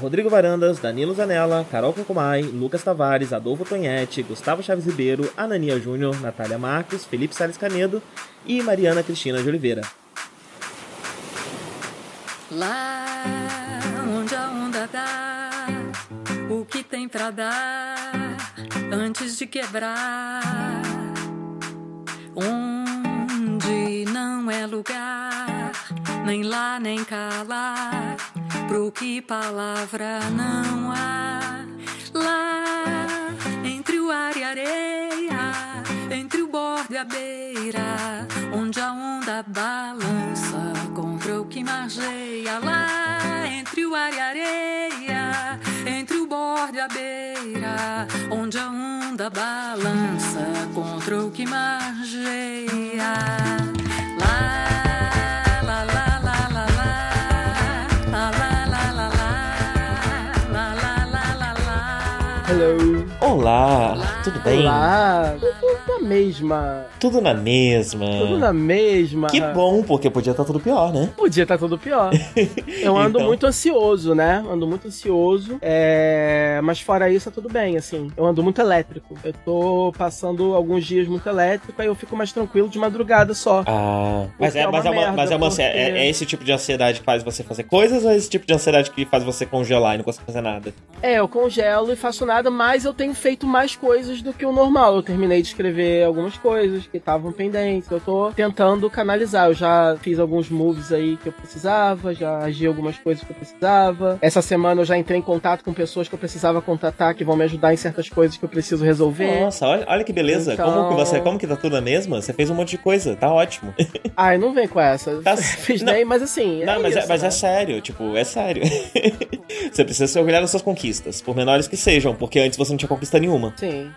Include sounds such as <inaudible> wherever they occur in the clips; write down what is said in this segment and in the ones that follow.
Rodrigo Varandas, Danilo Zanella, Carol Cocumai, Lucas Tavares, Adolfo Tonhete, Gustavo Chaves Ribeiro, Anania Júnior, Natália Marques, Felipe Salles Canedo e Mariana Cristina de Oliveira. Lá onde a onda dá, o que tem pra dar antes de quebrar? Onde não é lugar, nem lá nem lá pro que palavra não há lá entre o ar e a areia, entre o bordo e a beira, onde a onda balança contra o que margeia. Lá entre o ar e a areia, entre o bordo e a beira, onde a onda balança contra o que margeia Olá, tudo bem? Olá, tudo na mesma. Tudo na mesma. Tudo na mesma. Que bom, porque podia estar tá tudo pior, né? Podia estar tá tudo pior. <laughs> Eu ando então... muito ansioso, né? Ando muito ansioso. É... Mas fora isso, tá tudo bem, assim. Eu ando muito elétrico. Eu tô passando alguns dias muito elétrico, aí eu fico mais tranquilo de madrugada só. Ah, mas é, é, mas, é uma, mas é uma porque... é, é, esse tipo de ansiedade que faz você fazer coisas ou é esse tipo de ansiedade que faz você congelar e não conseguir fazer nada? É, eu congelo e faço nada, mas eu tenho feito mais coisas do que o normal. Eu terminei de escrever algumas coisas que estavam pendentes. Eu tô tentando canalizar. Eu já fiz alguns moves aí que eu precisava, já agi algumas coisas que eu precisava. Essa semana eu já entrei em contato com pessoas que eu precisava contatar que vão me ajudar em certas coisas que eu preciso resolver. Nossa, olha, olha que beleza. Então... Como que você, como que tá tudo na mesma? Você fez um monte de coisa, tá ótimo. <laughs> Ai, não vem com essa. Tá... <laughs> Fiz nem, mas assim. Não, é mas, isso, é, mas né? é sério, tipo, é sério. <laughs> você precisa se orgulhar das suas conquistas, por menores que sejam, porque antes você não tinha conquista nenhuma. Sim. Sim.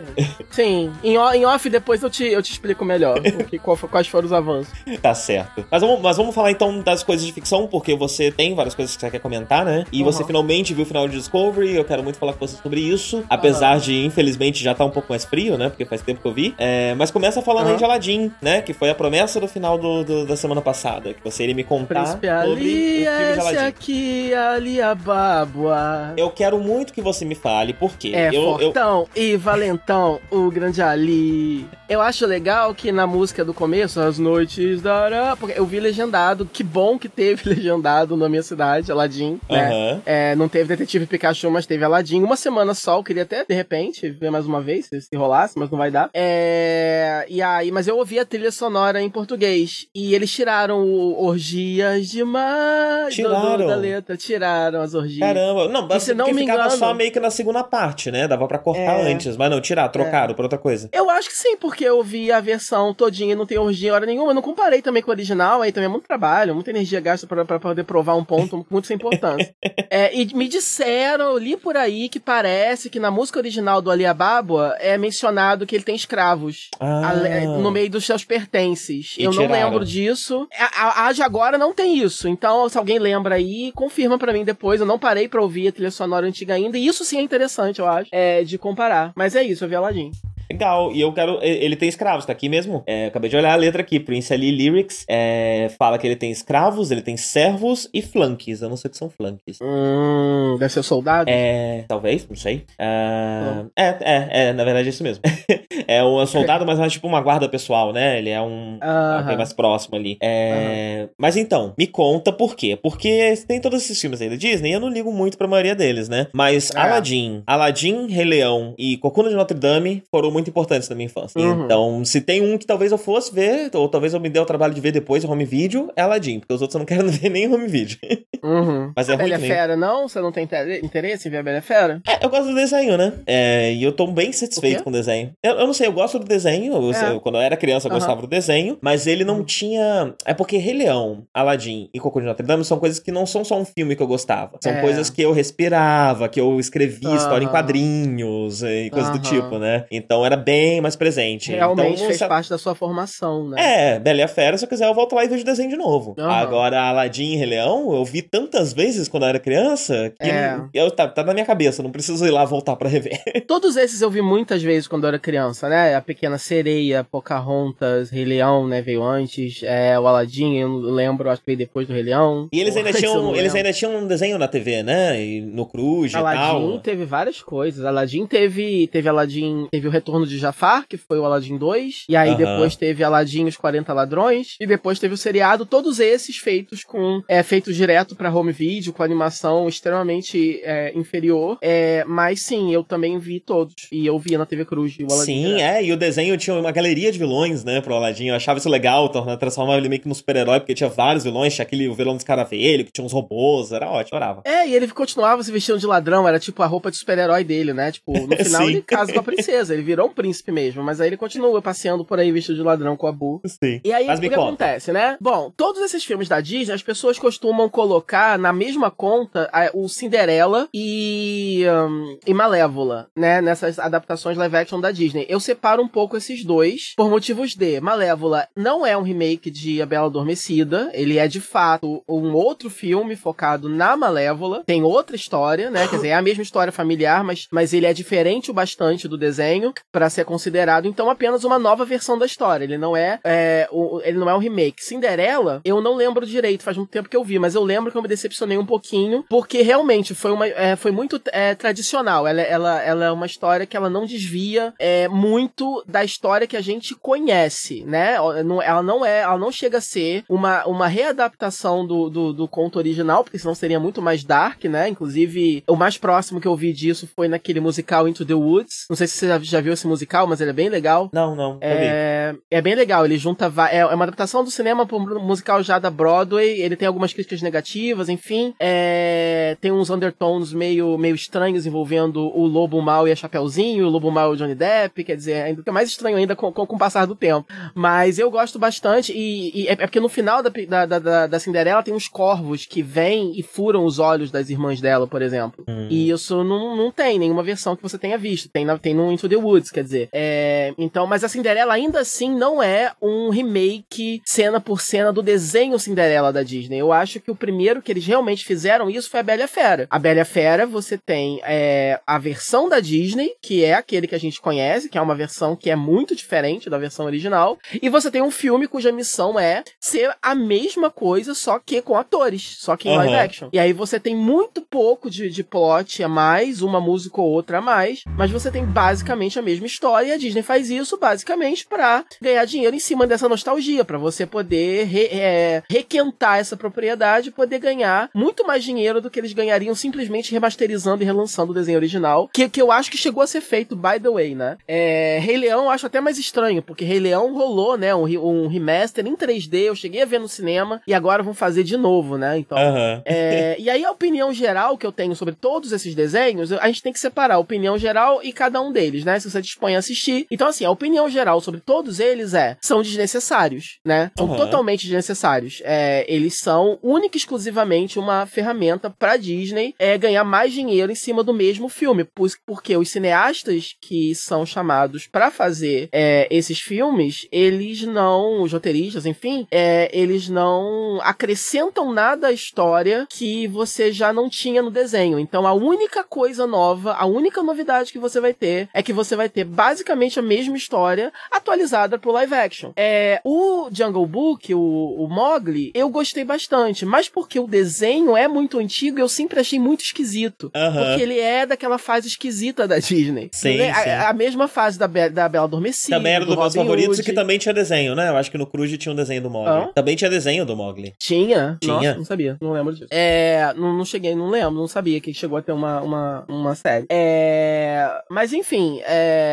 Em, em off, depois eu te, eu te explico melhor que, quais foram os avanços. Tá certo. Mas vamos, mas vamos falar então das coisas de ficção, porque você tem várias coisas que você quer comentar, né? E uhum. você finalmente viu o final de Discovery, eu quero muito falar com você sobre isso. Apesar uhum. de, infelizmente, já tá um pouco mais frio, né? Porque faz tempo que eu vi. É, mas começa falando uhum. aí de Aladdin, né? Que foi a promessa do final do, do, da semana passada. Que você iria me contar Príncipe sobre Ali, o filme de Aladdin. aqui, ali a bábua. Eu quero muito que você me fale, por quê? É eu, fortão eu... e valentão, o grande Ali. Eu acho legal que na música do começo, as noites da... Porque eu vi legendado, que bom que teve <laughs> legendado na minha cidade, Aladdin, né? Uhum. É, não teve Detetive Pikachu, mas teve Aladdin. Uma semana só, eu queria até, de repente, ver mais uma vez, se, se rolasse, mas não vai dar. É... E aí, mas eu ouvi a trilha sonora em português. E eles tiraram o Orgias demais tiraram. Do, da letra. Tiraram as orgias. Caramba. Não, mas se não me ficava engano... só meio que na segunda parte, né? Dava pra cortar é... antes. Mas não, tirar, trocaram é. por outra coisa. Eu acho que sim, porque eu vi a versão todinha e não tem orgia hora nenhuma. Eu não comparei também com o original, aí também é muito trabalho, muita energia gasta pra, pra poder provar um ponto <laughs> muito sem importância. <laughs> é, e me disseram, eu li por aí que parece que na música original do Ali Ababa é mencionado que ele tem escravos ah. no meio dos seus pertences. E eu tiraram. não lembro disso. A, a, a de agora não tem isso. Então, se alguém lembra aí, confirma para mim depois. Eu não parei pra ouvir a trilha sonora antiga ainda. E isso sim é interessante, eu acho, é, de comparar. Mas é isso, eu vi Aladdin. Legal, e eu quero. Ele tem escravos, tá aqui mesmo? É, acabei de olhar a letra aqui. Prince Ali Lyrics é, fala que ele tem escravos, ele tem servos e flanques. Eu não sei o que são flanques. Hum, deve ser soldado? É. Talvez, não sei. Uh, é, é, é, na verdade é isso mesmo. <laughs> é um soldado, mas é tipo uma guarda pessoal, né? Ele é um. Uh -huh. mais próximo ali. É, uh -huh. Mas então, me conta por quê? Porque tem todos esses filmes aí da Disney, eu não ligo muito pra maioria deles, né? Mas é. Aladdin, Aladdin, Rei Leão e Cocuna de Notre Dame foram muito importantes na minha infância. Uhum. Então, se tem um que talvez eu fosse ver, ou talvez eu me dê o trabalho de ver depois, o home video, é Aladdin, porque os outros eu não <laughs> quero ver nem home video. Uhum. Mas é a ruim Bela nem... Fera, não? Você não tem interesse em ver a Bela Fera? É, eu gosto do desenho, né? É, e eu tô bem satisfeito com o desenho. Eu, eu, não sei, eu gosto do desenho. Eu, é. eu, quando eu era criança, eu uhum. gostava do desenho, mas ele não tinha. É porque Rei Leão, Aladdin e Cocô de Notre Dame são coisas que não são só um filme que eu gostava. São é. coisas que eu respirava, que eu escrevia história em quadrinhos e coisas do tipo, né? Então era era bem mais presente. Realmente então, fez parte da sua formação, né? É, Bela e a Fera, se eu quiser eu volto lá e vejo o desenho de novo. Uhum. Agora, Aladdin e Rei Leão, eu vi tantas vezes quando eu era criança que É. eu, tá, tá na minha cabeça, não preciso ir lá voltar pra rever. <laughs> Todos esses eu vi muitas vezes quando eu era criança, né? A Pequena Sereia, Pocahontas, Rei Leão, né? Veio antes. É, o Aladdin, eu lembro, acho que veio depois do Rei Leão. E eles ainda tinham, eles ainda tinham um desenho na TV, né? E no Cruz e Aladdin tal. teve várias coisas. Aladdin teve, teve Aladdin, teve o Retorno de Jafar, que foi o Aladdin 2, e aí Aham. depois teve Aladdin os 40 Ladrões, e depois teve o seriado, todos esses feitos com é feitos direto pra home video, com animação extremamente é, inferior. É, mas sim, eu também vi todos. E eu via na TV Cruz e o Aladdin. Sim, direto. é, e o desenho tinha uma galeria de vilões, né, pro Aladdin. Eu achava isso legal, tornar, transformava ele meio que num super-herói, porque tinha vários vilões, tinha aquele vilão dos caravelho, que tinha uns robôs, era ótimo, adorava. É, e ele continuava se vestindo de ladrão, era tipo a roupa de super-herói dele, né? Tipo, no <laughs> final ele casa com a princesa, ele virou um príncipe mesmo, mas aí ele continua passeando por aí vestido de ladrão com a Bu. Sim. E aí, Mas o que conta. acontece, né? Bom, todos esses filmes da Disney, as pessoas costumam colocar na mesma conta o Cinderela e, hum, e Malévola, né? Nessas adaptações live action da Disney. Eu separo um pouco esses dois por motivos de Malévola não é um remake de A Bela Adormecida, ele é de fato um outro filme focado na Malévola, tem outra história, né? Quer dizer, é a mesma história familiar, mas, mas ele é diferente o bastante do desenho pra ser considerado, então, apenas uma nova versão da história. Ele não é, é, o- ele não é um remake. Cinderela, eu não lembro direito, faz muito tempo que eu vi, mas eu lembro que eu me decepcionei um pouquinho, porque realmente foi, uma, é, foi muito é, tradicional. Ela, ela, ela é uma história que ela não desvia é, muito da história que a gente conhece, né? Ela não é, ela não chega a ser uma, uma readaptação do, do, do conto original, porque senão seria muito mais dark, né? Inclusive, o mais próximo que eu vi disso foi naquele musical Into the Woods. Não sei se você já, já viu esse musical, mas ele é bem legal. Não, não. É, é bem legal, ele junta. É, é uma adaptação do cinema para um musical já da Broadway. Ele tem algumas críticas negativas, enfim. É, tem uns undertones meio, meio estranhos envolvendo o Lobo Mal e a Chapeuzinho, o Lobo Mal e o Johnny Depp. Quer dizer, ainda fica mais estranho ainda com, com, com o passar do tempo. Mas eu gosto bastante, e, e é é porque no final da, da, da- da, da Cinderela tem uns corvos que vêm e furam os olhos das irmãs dela, por exemplo. Hum. E isso não, não tem nenhuma versão que você tenha visto. Tem, na- tem no Into the Woods, quer dizer. É, então, mas a Cinderela ainda assim não é um remake cena por cena do desenho Cinderela da Disney. Eu acho que o primeiro que eles realmente fizeram isso foi a Bela Fera. A Bela Fera, você tem é, a versão da Disney, que é aquele que a gente conhece, que é uma versão que é muito diferente da versão original. E você tem um filme cuja missão é ser a mesma coisa, só que com atores, só que em live Aham. action. E aí você tem muito pouco de, de plot a mais, uma música ou outra a mais, mas você tem basicamente a mesma história e a Disney faz isso basicamente pra ganhar dinheiro em cima dessa nostalgia, pra você poder re- é, requentar essa propriedade e poder ganhar muito mais dinheiro do que eles ganhariam simplesmente remasterizando e relançando o desenho original, que, que eu acho que chegou a ser feito, by the way, né? É, Rei Leão eu acho até mais estranho, porque Rei Leão rolou, né, um, um remaster em 3D, eu cheguei a ver no cinema e agora vão fazer de novo, né? Então, é, e aí a opinião geral que eu tenho sobre todos esses desenhos, a gente tem que separar a opinião geral e cada um deles, né? Se você dispõe a assistir. Então, assim, a opinião geral sobre todos eles é, são desnecessários, né? São Aham. totalmente desnecessários. É, eles são única e exclusivamente uma ferramenta pra Disney é, ganhar mais dinheiro em cima do mesmo filme. Porque os cineastas que são chamados pra fazer é, esses filmes, eles não, os roteiristas, enfim, é, eles não acrescentam nada à história que você já não tinha no desenho. Então a única coisa nova, a única novidade que você vai ter é que você vai ter basicamente a mesma história atualizada pro live action. É, o Jungle Book, o, o Mowgli, eu gostei bastante, mas porque o desenho é muito antigo, eu sempre achei muito esquisito. Porque ele é daquela fase esquisita da <laughs> Disney. Sim, Né? sim. A, a mesma fase da, Be da Bela Adormecida. Também era do dos meus favoritos Hood. que também tinha desenho, né? Eu acho que no Cruz tinha um desenho do Mogli. Hã? Também tinha desenho do Mogli. Tinha? Tinha. Nossa, não sabia. Não lembro disso. É, não, não cheguei, não lembro, não sabia que chegou a ter uma, uma, uma série. É, mas enfim, é,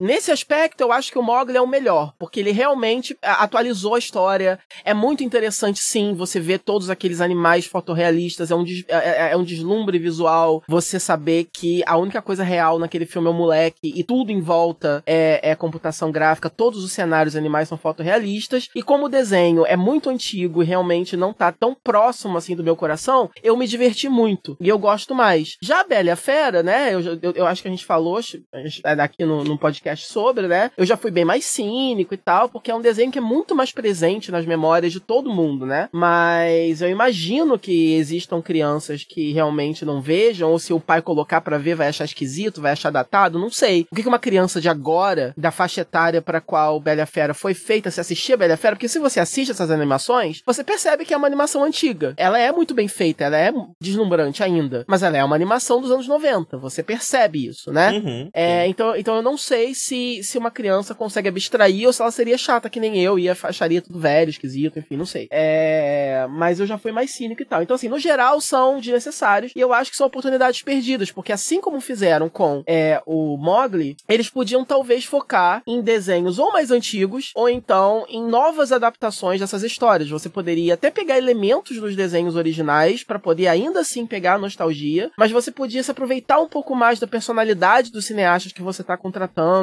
nesse aspecto eu acho que o Mogli é o melhor, porque ele realmente a- atualizou a história. É muito interessante, sim, você ver todos aqueles animais fotorrealistas, é um, des- é, é- é um deslumbre visual, você saber que a única coisa real naquele filme é o moleque e tudo em volta é, é computação gráfica, todos os cenários animais são fotorrealistas, e como o desenho é muito antigo e realmente não tá tão próximo assim do meu coração, eu me diverti muito e eu gosto mais. Já a Bela e a Fera, né? Eu, eu, eu acho que a gente falou acho- a gente- é aqui no, no, num podcast sobre, né? Eu já fui bem mais cínico e tal, porque é um desenho que é muito mais presente nas memórias de todo mundo, né? Mas eu imagino que existam crianças que realmente não vejam, ou se o pai colocar para ver vai achar esquisito, vai achar datado, não sei. O que uma criança de agora, da faixa etária para qual Bela Fera foi feita, se assistir a Bela Fera, porque se você assiste essas animações, você percebe que é uma animação antiga. Ela é muito bem feita, ela é deslumbrante ainda, mas ela é uma animação dos anos 90, você percebe isso, né? Uhum, é, então, então eu não sei se, se uma criança consegue abstrair ou se ela seria chata que nem eu e acharia tudo velho, esquisito, enfim, não sei. É, mas eu já fui mais cínico e tal. Então, assim, no geral, são desnecessários e eu acho que são oportunidades perdidas, porque assim como fizeram com é, o Mogli, eles podiam talvez focar em desenhos ou mais antigos ou então em novas adaptações dessas histórias. Você poderia até pegar elementos dos desenhos originais para poder ainda assim pegar a nostalgia, mas você podia se aproveitar um pouco mais da personalidade dos cineastas que você está contratando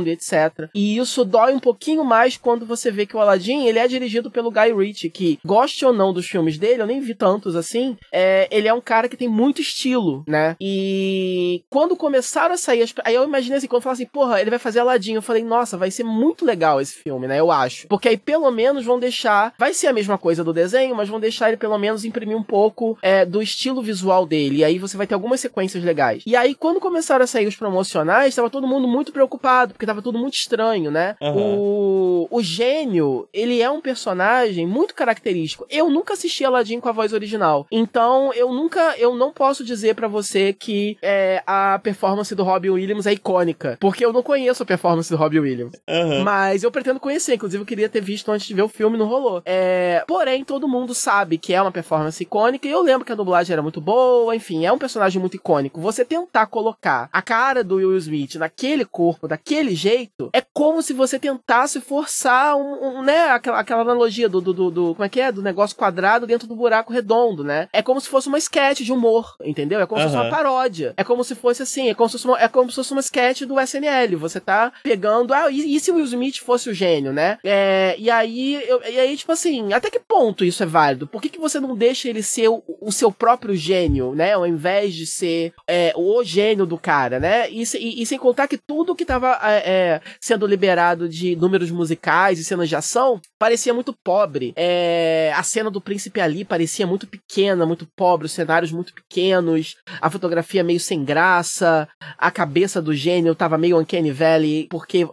e etc. E isso dói um pouquinho mais quando você vê que o Aladdin ele é dirigido pelo Guy Ritchie, que goste ou não dos filmes dele, eu nem vi tantos assim, é, ele é um cara que tem muito estilo, né? E quando começaram a sair as... Aí eu imaginei assim, quando falei assim, porra, ele vai fazer Aladdin, eu falei, nossa, vai ser muito legal esse filme, né? Eu acho. Porque aí pelo menos vão deixar. Vai ser a mesma coisa do desenho, mas vão deixar ele pelo menos imprimir um pouco é, do estilo visual dele. E aí você vai ter algumas sequências legais. E aí, quando começaram a sair os promocionais, tava todo mundo muito preocupado, porque tava tudo muito estranho, né? Uhum. O, o gênio, ele é um personagem muito característico. Eu nunca assisti Aladdin com a voz original. Então, eu nunca. Eu não posso dizer para você que é, a performance do Robbie Williams é icônica. Porque eu não conheço a performance do Robbie Williams. Uhum. Mas eu pretendo conhecer. Inclusive, eu queria ter visto antes de ver o filme, não rolou. É, porém, todo mundo sabe que é uma performance icônica. E eu lembro que a dublagem era muito boa. Enfim, é um personagem muito icônico. Você tentar colocar a cara do Will Smith naquele corpo, daquele jeito, é como se você tentasse forçar um, um né, aquela, aquela analogia do, do, do, do, como é que é? Do negócio quadrado dentro do buraco redondo, né? É como se fosse uma sketch de humor, entendeu? É como uhum. se fosse uma paródia. É como se fosse assim, é como se fosse uma, é como se fosse uma sketch do SNL. Você tá pegando, ah, e, e se o Will Smith fosse o gênio, né? É, e aí, eu, e aí, tipo assim, até que ponto isso é válido? Por que, que você não deixa ele ser o, o seu próprio gênio, né? Ao invés de ser é, o gênio do cara, né? E, e, e sem contar que tudo que tava é, é, sendo liberado de números musicais e cenas de ação parecia muito pobre. É, a cena do príncipe ali parecia muito pequena, muito pobre, os cenários muito pequenos, a fotografia meio sem graça, a cabeça do gênio tava meio uncanny valley, porque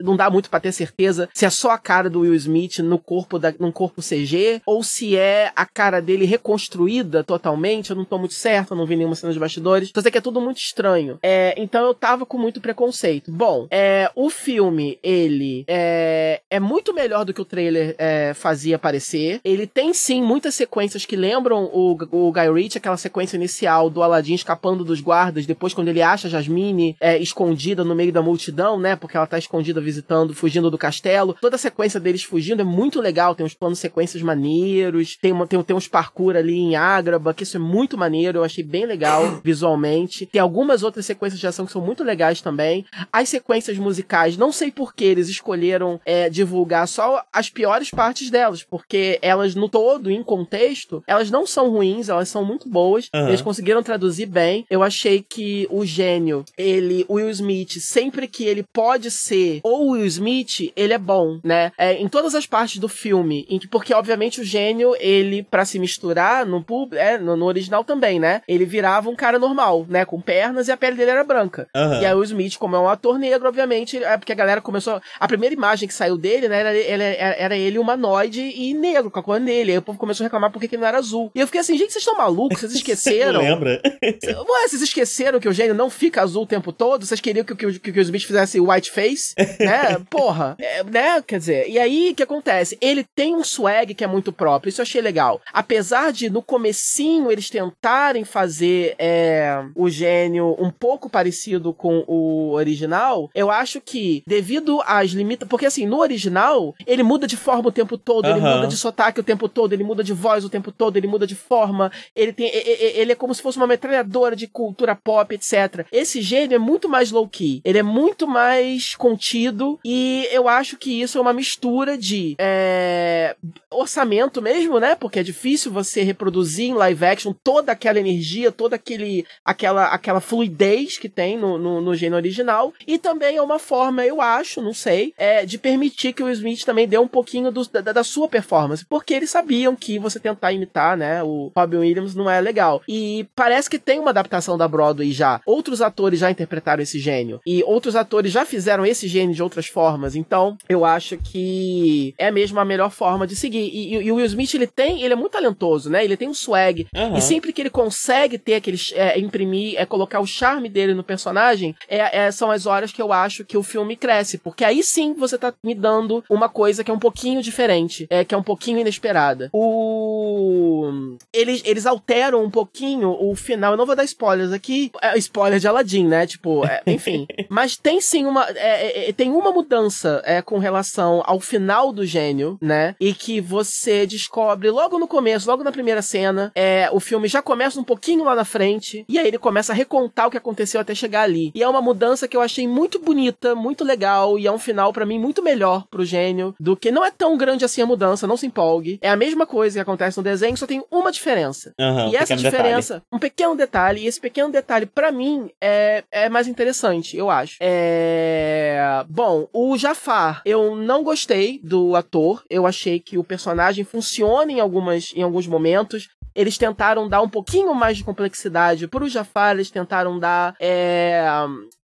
não dá muito para ter certeza se é só a cara do Will Smith no corpo da, num corpo CG ou se é a cara dele reconstruída totalmente. Eu não tô muito certo, eu não vi nenhuma cena de bastidores. Então, que é tudo muito estranho. É, então eu tava com muito preconceito. Bom, é, o filme, ele é, é muito melhor do que o trailer é, fazia parecer. Ele tem sim muitas sequências que lembram o, o Guy Ritchie, aquela sequência inicial do Aladdin escapando dos guardas, depois quando ele acha a Jasmine é, escondida no meio da multidão, né? Porque ela tá escondida visitando, fugindo do castelo. Toda a sequência deles fugindo é muito legal, tem uns planos sequências maneiros, tem, uma, tem, tem uns parkour ali em Ágraba, que isso é muito maneiro, eu achei bem legal visualmente. Tem algumas outras sequências de ação que são muito legais também. As sequências musicais, não sei por que eles escolheram é, divulgar só as piores partes delas, porque elas no todo, em contexto, elas não são ruins, elas são muito boas. Uhum. Eles conseguiram traduzir bem. Eu achei que o gênio, ele, o Will Smith, sempre que ele pode ser ou Will Smith, ele é bom, né? É, em todas as partes do filme, em que, porque obviamente o gênio, ele, para se misturar no, é, no, no original também, né? Ele virava um cara normal, né? Com pernas e a pele dele era branca. Uhum. E aí o Smith, como é um ator negro, obviamente, é porque a galera começou. A primeira imagem que saiu dele, né? Era, era, era ele humanoide e negro, com a cor dele. Aí o povo começou a reclamar porque ele não era azul. E eu fiquei assim, gente, vocês estão malucos? Vocês <laughs> esqueceram? lembra? Ué, vocês esqueceram que o gênio não fica azul o tempo todo? Vocês queriam que, que, que, que o Smith fizesse white face? <laughs> né? Porra. É, né? Quer dizer, e aí o que acontece? Ele tem um swag que é muito próprio. Isso eu achei legal. Apesar de no comecinho eles tentarem fazer é, o gênio um pouco parecido com o original, eu acho que devido às limitações. Porque assim, no original, ele muda de forma o tempo todo, uhum. ele muda de sotaque o tempo todo, ele muda de voz o tempo todo, ele muda de forma, ele tem. Ele é como se fosse uma metralhadora de cultura pop, etc. Esse gênio é muito mais low-key, ele é muito mais contido, e eu acho que isso é uma mistura de é, orçamento mesmo, né? Porque é difícil você reproduzir em live action toda aquela energia, toda aquele, aquela, aquela fluidez que tem no, no, no gênero original, E também é uma forma, eu acho, não sei, é, de permitir que o Smith também dê um pouquinho do, da, da, sua performance. Porque eles sabiam que você tentar imitar, né, o Robin Williams não é legal. E parece que tem uma adaptação da Broadway já. Outros atores já interpretaram esse gênio. E outros atores já fizeram esse gênio de outras formas. Então, eu acho que é mesmo a melhor forma de seguir. E, e, e o Will Smith, ele tem, ele é muito talentoso, né? Ele tem um swag. Uhum. E sempre que ele consegue ter aquele, é, imprimir, é colocar o charme dele no personagem, é, é, são as horas que eu acho que o filme cresce. Porque aí sim você tá me dando uma coisa que é um pouquinho diferente, é, que é um pouquinho inesperada. O... Eles, eles alteram um pouquinho o final. Eu não vou dar spoilers aqui. É, spoiler de Aladdin, né? Tipo, é, <laughs> enfim. Mas tem sim uma. É, é, tem uma mudança é, com relação ao final do gênio, né? E que você descobre logo no começo, logo na primeira cena. É, o filme já começa um pouquinho lá na frente. E aí ele começa a recontar o que aconteceu até chegar ali. E é uma mudança que eu achei muito bonita, muito legal. E é um final para mim muito melhor pro gênio do que. Não é tão grande assim a mudança, não se empolgue. É a mesma coisa que acontece no desenho, só tem uma diferença. Uhum, e essa diferença, detalhe. um pequeno detalhe, e esse pequeno detalhe, para mim, é, é mais interessante, eu acho. É. Bom, o Jafar, eu não gostei do ator. Eu achei que o personagem funciona em, algumas, em alguns momentos. Eles tentaram dar um pouquinho mais de complexidade pro Jafar, eles tentaram dar é,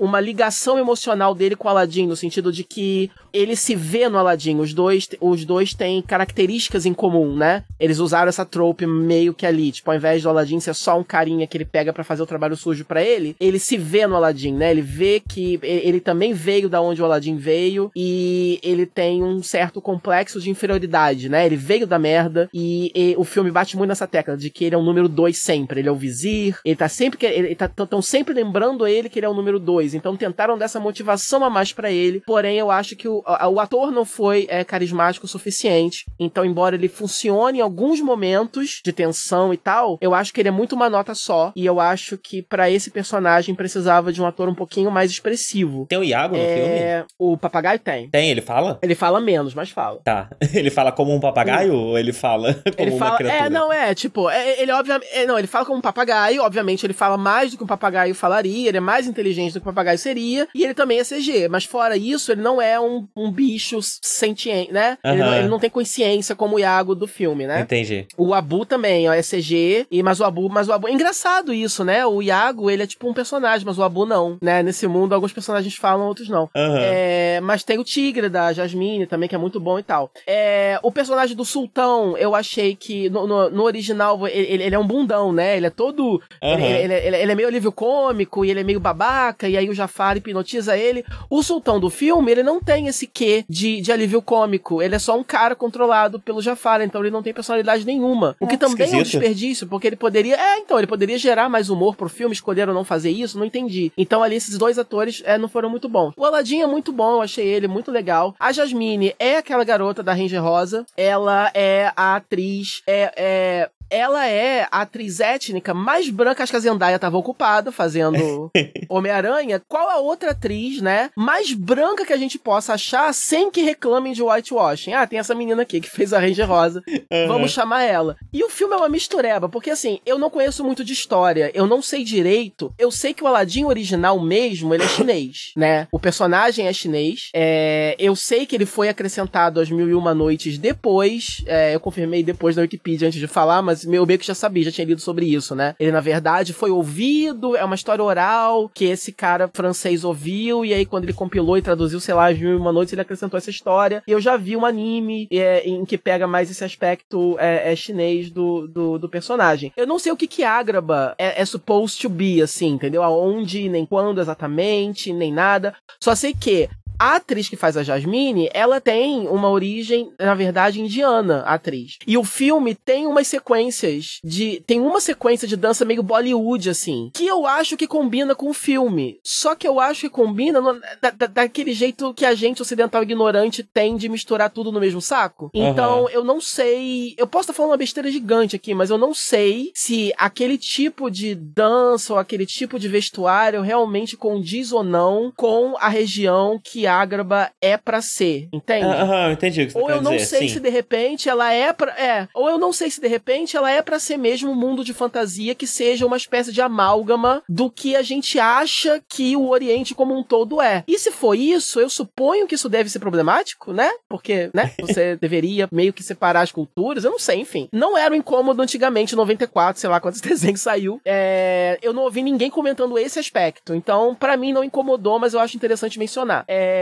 uma ligação emocional dele com o Aladdin, no sentido de que ele se vê no Aladdin. Os dois, os dois têm características em comum, né? Eles usaram essa trope meio que ali. Tipo, ao invés do Aladdin ser só um carinha que ele pega para fazer o trabalho sujo para ele, ele se vê no Aladdin, né? Ele vê que ele também veio da onde o Aladdin veio e ele tem um certo complexo de inferioridade, né? Ele veio da merda e, e o filme bate muito nessa tecla de que ele é o número dois sempre. Ele é o vizir, ele tá sempre. Ele tá, tão sempre lembrando ele que ele é o número dois. Então tentaram dar essa motivação a mais para ele. Porém, eu acho que o, o ator não foi é, carismático o suficiente. Então, embora ele funcione em alguns momentos de tensão e tal, eu acho que ele é muito uma nota só. E eu acho que para esse personagem precisava de um ator um pouquinho mais expressivo. Tem o Iago no é... filme? O papagaio tem. Tem, ele fala? Ele fala menos, mas fala. Tá. <laughs> Ele fala como um papagaio ou ele fala <laughs> como ele fala... uma criatura? É, não, é, tipo, é, ele obviamente. É, não, ele fala como um papagaio, obviamente ele fala mais do que um papagaio falaria, ele é mais inteligente do que um papagaio seria, e ele também é CG. Mas fora isso, ele não é um, um bicho sentiente, né? Uhum. Ele, não, ele, não, tem consciência como o Iago do filme, né? Entendi. O Abu também, ó, é CG, e, mas o Abu, mas o Abu. É engraçado isso, né? O Iago, ele é tipo um personagem, mas o Abu não, né? Nesse mundo, alguns personagens falam, outros não. Uhum. É, mas tem o Tigre da Jasmine também, que é muito bom e tal. É, o personagem do Sultão, eu achei que no, no, no original ele, ele, é um bundão, né? Ele é todo. Uhum. Ele, ele, ele, é meio alívio cômico e ele é meio babaca, e aí o Jafar hipnotiza ele. O sultão do filme, ele não tem esse quê de, de alívio cômico. Ele é só um cara controlado pelo Jafar, então ele não tem personalidade nenhuma. O que é, também esquisito. é um desperdício, porque ele poderia. É, então, ele poderia gerar mais humor pro filme, escolheram não fazer isso, não entendi. Então ali esses dois atores é, não foram muito bons. O Aladdin é muito bom, eu achei ele muito legal. A Jasmine é aquela garota da Ranger Rosa. Ela é a atriz. É, é ela é a atriz étnica mais branca, acho que a Zendaya estava ocupada fazendo <laughs> Homem-Aranha. Qual a outra atriz, né, mais branca que a gente possa achar sem que reclamem de whitewashing? Ah, tem essa menina aqui que fez a Ranger Rosa. Uhum. Vamos chamar ela. E o filme é uma mistureba, porque assim, eu não conheço muito de história, eu não sei direito. Eu sei que o Aladdin original mesmo, ele é chinês, <laughs> né? O personagem é chinês. É, eu sei que ele foi acrescentado às Mil e Uma Noites depois. É, eu confirmei depois na Wikipedia antes de falar, mas meu meio que já sabia, já tinha lido sobre isso, né? Ele, na verdade, foi ouvido, é uma história oral que esse cara francês ouviu, e aí quando ele compilou e traduziu, sei lá, Mil Uma Noites, ele acrescentou essa história. E eu já vi um anime é, em que pega mais esse aspecto é, é chinês do, do, do, personagem. Eu não sei o que que Agraba é, é supposed to be, assim, entendeu? Aonde, nem quando exatamente, nem nada. Só sei que a atriz que faz a Jasmine, ela tem uma origem, na verdade, indiana, a atriz. E o filme tem umas sequências de. Tem uma sequência de dança meio Bollywood, assim. Que eu acho que combina com o filme. Só que eu acho que combina no, da, da, daquele jeito que a gente ocidental ignorante tem de misturar tudo no mesmo saco. Então, uhum. eu não sei. Eu posso estar falando uma besteira gigante aqui, mas eu não sei se aquele tipo de dança ou aquele tipo de vestuário realmente condiz ou não com a região que Ágraba é para ser, entende? Aham, uh, entendi o que você Ou eu não dizer, sei sim. se de repente ela é para é, ou eu não sei se de repente ela é para ser mesmo um mundo de fantasia que seja uma espécie de amálgama do que a gente acha que o Oriente como um todo é. E se for isso, eu suponho que isso deve ser problemático, né? Porque, né, <laughs> você deveria meio que separar as culturas, eu não sei, enfim. Não era um incômodo antigamente, 94, sei lá quantos <laughs> desenhos saiu. É, eu não ouvi ninguém comentando esse aspecto. Então, para mim não incomodou, mas eu acho interessante mencionar. É,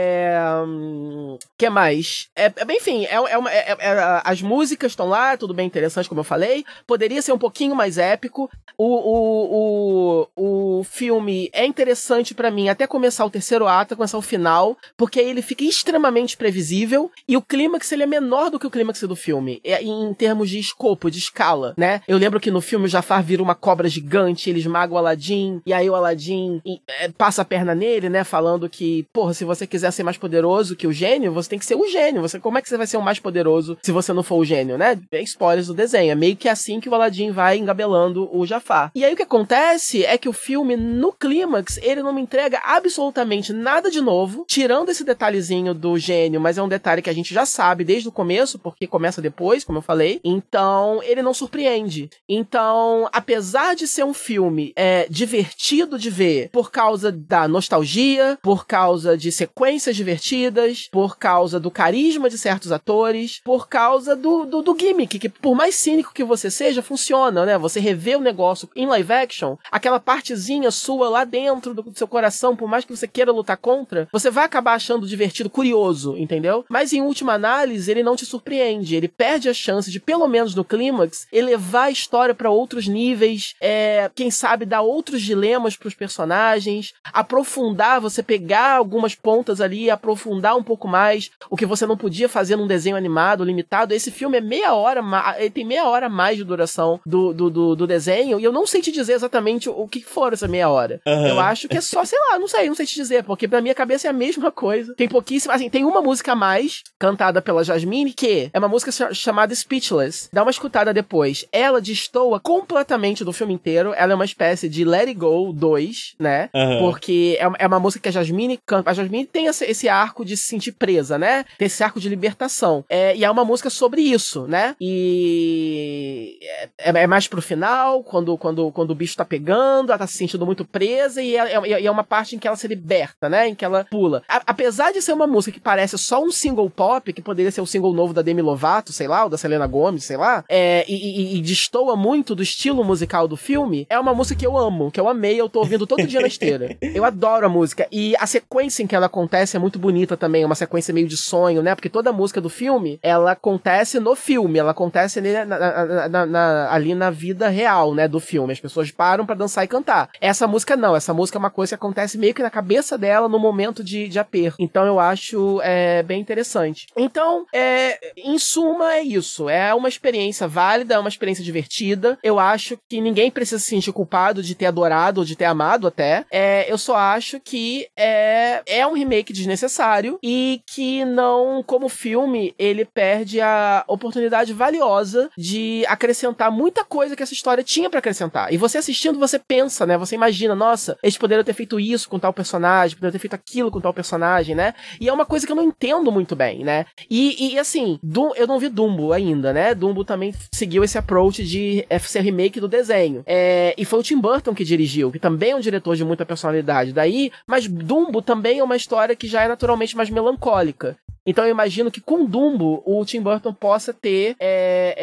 hum, que mais? É, é, enfim, é, é, uma, é, é as músicas estão lá, tudo bem interessante, como eu falei. Poderia ser um pouquinho mais épico. O, o, o, o filme é interessante para mim até começar o terceiro ato, começar o final, porque ele fica extremamente previsível e o clímax ele é menor do que o clímax do filme, é, em termos de escopo, de escala, né? Eu lembro que no filme o Jafar vira uma cobra gigante, ele esmaga o Aladdin, e aí o Aladdin é, passa a perna nele, né? Falando que, porra, se você quiser ser mais poderoso que o gênio, você tem que ser o gênio. Você, como é que você vai ser o mais poderoso se você não for o gênio, né? É spoilers do desenho. É meio que assim que o Aladdin vai engabelando o Jafar. E aí o que acontece é que o filme, no clímax, ele não me entrega absolutamente nada de novo, tirando esse detalhezinho do gênio, mas é um detalhe que a gente já sabe desde o começo, porque começa depois, como eu falei. Então, ele não surpreende. Então, apesar de ser um filme é, divertido de ver por causa da nostalgia, por causa de sequências divertidas, por causa do carisma de certos atores, por causa do, do, do gimmick, que por mais cínico que você seja, funciona, né? Você revê o negócio em live action, aquela partezinha sua lá dentro do seu coração, por mais que você queira lutar contra, você vai acabar achando divertido, curioso, entendeu? Mas em última análise, ele não te surpreende, ele perde a chance de, pelo menos no clímax, elevar a história para outros níveis, é, quem sabe dar outros dilemas para os personagens, aprofundar, você pegar algumas pontas ali, aprofundar um pouco mais o que você não podia fazer num desenho animado limitado. Esse filme é meia hora, ele tem meia hora mais de duração do, do, do, do desenho, e eu não sei te dizer exatamente o que for essa meia hora. Uhum. Eu acho que é só, sei lá, não sei, não sei te dizer, porque pra minha cabeça é a mesma coisa. Tem pouquíssima, assim, tem uma música a mais, cantada pela Jasmine, que é uma música chamada Speechless. Dá uma escutada depois. Ela destoa completamente do filme inteiro, ela é uma espécie de Let It Go 2, né? Uhum. Porque é, é uma música que a Jasmine canta. A Jasmine tem esse, esse arco de se sentir presa, né? Tem esse arco de libertação. É, e é uma música sobre isso, né? E é, é mais pro final, quando, quando, quando o bicho tá pegando, ela tá se sentindo muito presa, e é, é, é uma parte em que ela se liberta, né? Em que ela pula. A, apesar de ser uma música que parece só um single pop, que poderia ser o um single novo da Demi Lovato, sei lá, ou da Selena Gomez, sei lá, é, e, e, e destoa muito do estilo musical do filme, é uma música que eu amo, que eu amei, eu tô ouvindo todo dia na esteira. <laughs> Eu adoro a música. E a sequência em que ela acontece é muito bonita também, é uma sequência meio de sonho, né? Porque toda música do filme, ela acontece no filme, ela acontece ali na, na, na, na ali na vida real, né, do filme. As pessoas param para dançar e cantar. Essa música não, essa música é uma coisa que acontece meio que na cabeça dela no momento de, de aperto. Então eu acho é, bem interessante. Então, é, em suma, é isso. É uma experiência válida, é uma experiência divertida. Eu acho que ninguém precisa se sentir culpado de ter adorado ou de ter amado até. É, eu só acho que é, é um remake desnecessário e que não, como filme, ele perde a oportunidade valiosa de acrescentar muita coisa que essa história tinha para acrescentar. E você assistindo, você pensa, né? Você imagina, nossa, eles poderiam ter feito isso com tal personagem, poderiam ter feito aquilo com tal personagem, né? E é uma coisa que eu não entendo muito bem, né? E, e assim, eu não vi Dumbo ainda, né? Dumbo também seguiu esse approach de ser remake do desenho. É, e foi o Tim Burton que dirigiu, que também é um diretor de muita personalidade. Daí, mas Dumbo também é uma história que já é naturalmente mais melancólica. Então eu imagino que com Dumbo o Tim Burton possa ter é,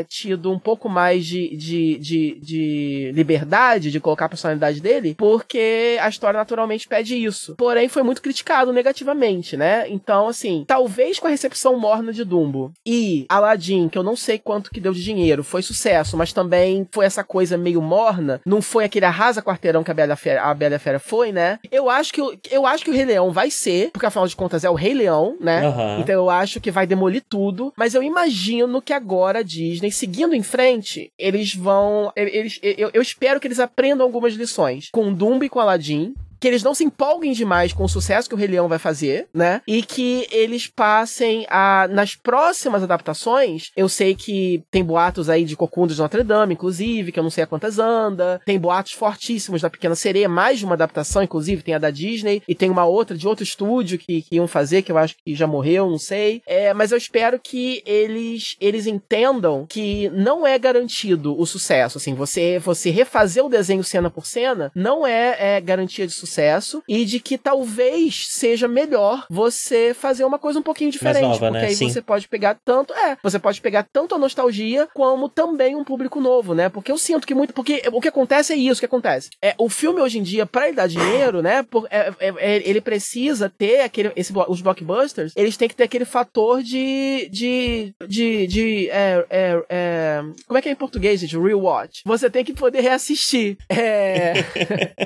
é, tido um pouco mais de, de, de, de, liberdade de colocar a personalidade dele, porque a história naturalmente pede isso. Porém, foi muito criticado negativamente, né? Então, assim, talvez com a recepção morna de Dumbo e Aladdin, que eu não sei quanto que deu de dinheiro, foi sucesso, mas também foi essa coisa meio morna, não foi aquele arrasa quarteirão que a Bela Fera, a Bela Fera foi, né? Eu acho que eu acho que o Rei Leão vai ser, porque afinal de contas é o Rei Leão, né? Uhum. Então eu acho que vai demolir tudo. Mas eu imagino que agora a Disney, seguindo em frente, eles vão. Eles, eu, eu espero que eles aprendam algumas lições. Com Dumbo e com Aladdin. Que eles não se empolguem demais com o sucesso que o Rei Leão vai fazer, né? E que eles passem a nas próximas adaptações, eu sei que tem boatos aí de Cocunda de Notre Dame, inclusive, que eu não sei a quantas anda. Tem boatos fortíssimos da Pequena Sereia, mais de uma adaptação, inclusive, tem a da Disney e tem uma outra de outro estúdio que, que iam fazer, que eu acho que já morreu, não sei. É, mas eu espero que eles eles entendam que não é garantido o sucesso. Assim, você você refazer o desenho cena por cena não é, é garantia de sucesso e de que talvez seja melhor você fazer uma coisa um pouquinho diferente, nova, porque né? aí Sim. você pode pegar tanto, é, você pode pegar tanto a nostalgia como também um público novo, né? Porque eu sinto que muito, porque o que acontece é isso, que acontece. É, o filme hoje em dia para ele dar dinheiro, né? Por, é, é, é, ele precisa ter aquele, esse, os blockbusters, eles têm que ter aquele fator de, de, de, de é, é, é, como é que é em português, gente? Rewatch. Você tem que poder reassistir. É,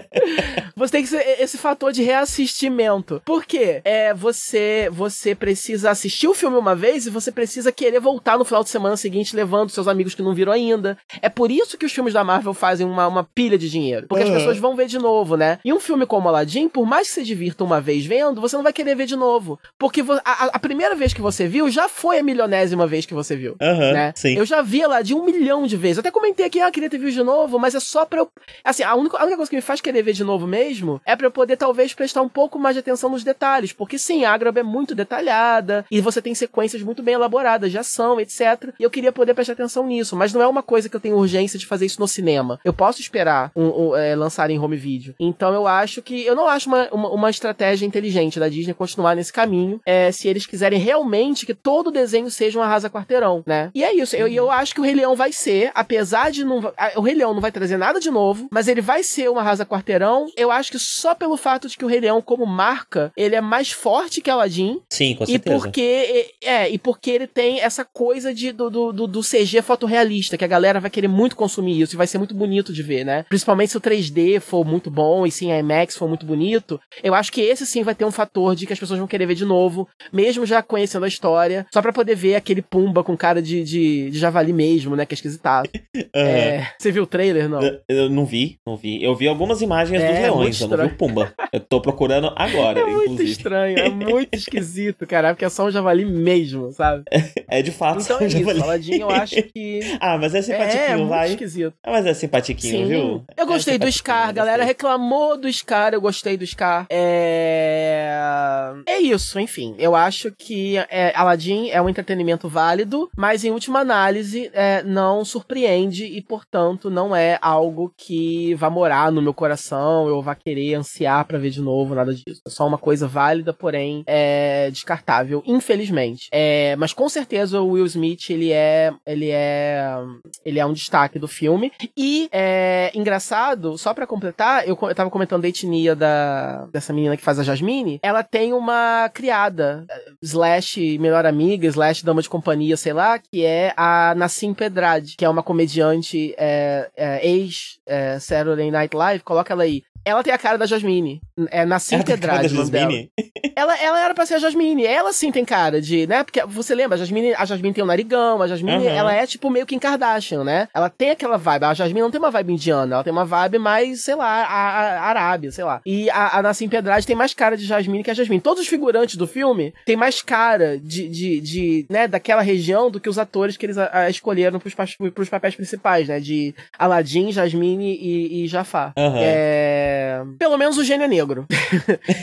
<laughs> você tem que ser esse fator de reassistimento. Por quê? É, você, você precisa assistir o filme uma vez e você precisa querer voltar no final de semana seguinte levando seus amigos que não viram ainda. É por isso que os filmes da Marvel fazem uma, uma pilha de dinheiro. Porque Uhum. as pessoas vão ver de novo, né? E um filme como Aladdin, por mais que você divirta uma vez vendo, você não vai querer ver de novo. Porque a, a primeira vez que você viu já foi a milionésima vez que você viu. Aham, né? sim. Eu já vi Aladdin um milhão de vezes. Eu até comentei aqui, ah, queria ter visto de novo, mas é só pra eu. Assim, a única, a única coisa que me faz querer ver de novo mesmo é pra eu poder talvez prestar um pouco mais de atenção nos detalhes. Porque sim, a Ágraba é muito detalhada e você tem sequências muito bem elaboradas de ação, etc. E eu queria poder prestar atenção nisso, mas não é uma coisa que eu tenho urgência de fazer isso no cinema. Eu posso esperar um, um, é, lançar em home video. Então eu acho que. Eu não acho uma, uma, uma estratégia inteligente da Disney continuar nesse caminho. É, se eles quiserem realmente que todo o desenho seja um arrasa quarteirão, né? E é isso. Eu, eu acho que o Rei Leão vai ser, apesar de não. O Rei Leão não vai trazer nada de novo, mas ele vai ser um arrasa quarteirão. Eu acho que só pelo fato de que o Rei Leão, como marca, ele é mais forte que Aladdin. Sim, com E certeza. porque, é, e porque ele tem essa coisa de, do, do, do- CG fotorrealista, que a galera vai querer muito consumir isso e vai ser muito bonito de ver, né? Principalmente se o 3D for muito bom e se em IMAX for muito bonito. Eu acho que esse sim vai ter um fator de que as pessoas vão querer ver de novo, mesmo já conhecendo a história, só pra poder ver aquele Pumba com cara de, de, de javali mesmo, né? Que é esquisitado. Aham. <laughs> É, você viu o trailer, não? Eu- Eu não vi, não vi. Eu vi algumas imagens É, dos leões, eu não vi o Pumba. Eu tô procurando agora, É muito inclusive. estranho, é muito <laughs> esquisito, cara, porque é só um javali mesmo, sabe? É de fato. Então é eu já isso. Aladdin eu acho que <laughs> Ah, mas é é, simpatiquinho, muito vai. esquisito. Ah, mas é simpatiquinho, Sim. viu? Eu gostei é do simpatiquinho, Scar, a galera reclamou do Scar, eu gostei do Scar. É. É isso, enfim. Eu acho que é, Aladdin é um entretenimento válido, mas em última análise é, não surpreende e, portanto, não é algo que vá morar no meu coração, eu vá querer ansiar pra ver de novo, nada disso. É só uma coisa válida, porém é descartável, infelizmente. É, mas com certeza o Will Smith, ele é. Ele é. Ele é um destaque do filme. E é engraçado, só pra completar, eu, eu tava comentando da etnia da, dessa menina que faz a Jasmine. Ela tem uma criada, slash melhor amiga, slash dama de companhia, sei lá, que é a Nassim Pedrad, que é uma comediante é, é, ex é, Saturday Night Live. Coloca ela aí. Ela tem a cara da Jasmine. É Nassim. Jasmine? <laughs> Ela, ela era pra ser a Jasmine. Ela sim tem cara de, né? Porque você lembra, a Jasmine, a Jasmine tem o narigão, a Jasmine, Aham. ela é tipo meio que em Kardashian, né? Ela tem aquela vibe. A Jasmine não tem uma vibe indiana, ela tem uma vibe mais, sei lá, a, a- Arábia, sei lá. E a, a Nassim Pedrade tem mais cara de Jasmine que a Jasmine. Todos os figurantes do filme têm mais cara de, de, de né, daquela região do que os atores que eles a, a escolheram pros, pros papéis principais, né? De Aladdin, Jasmine e, e Jafar. Aham. É... Pelo menos o gênio é negro.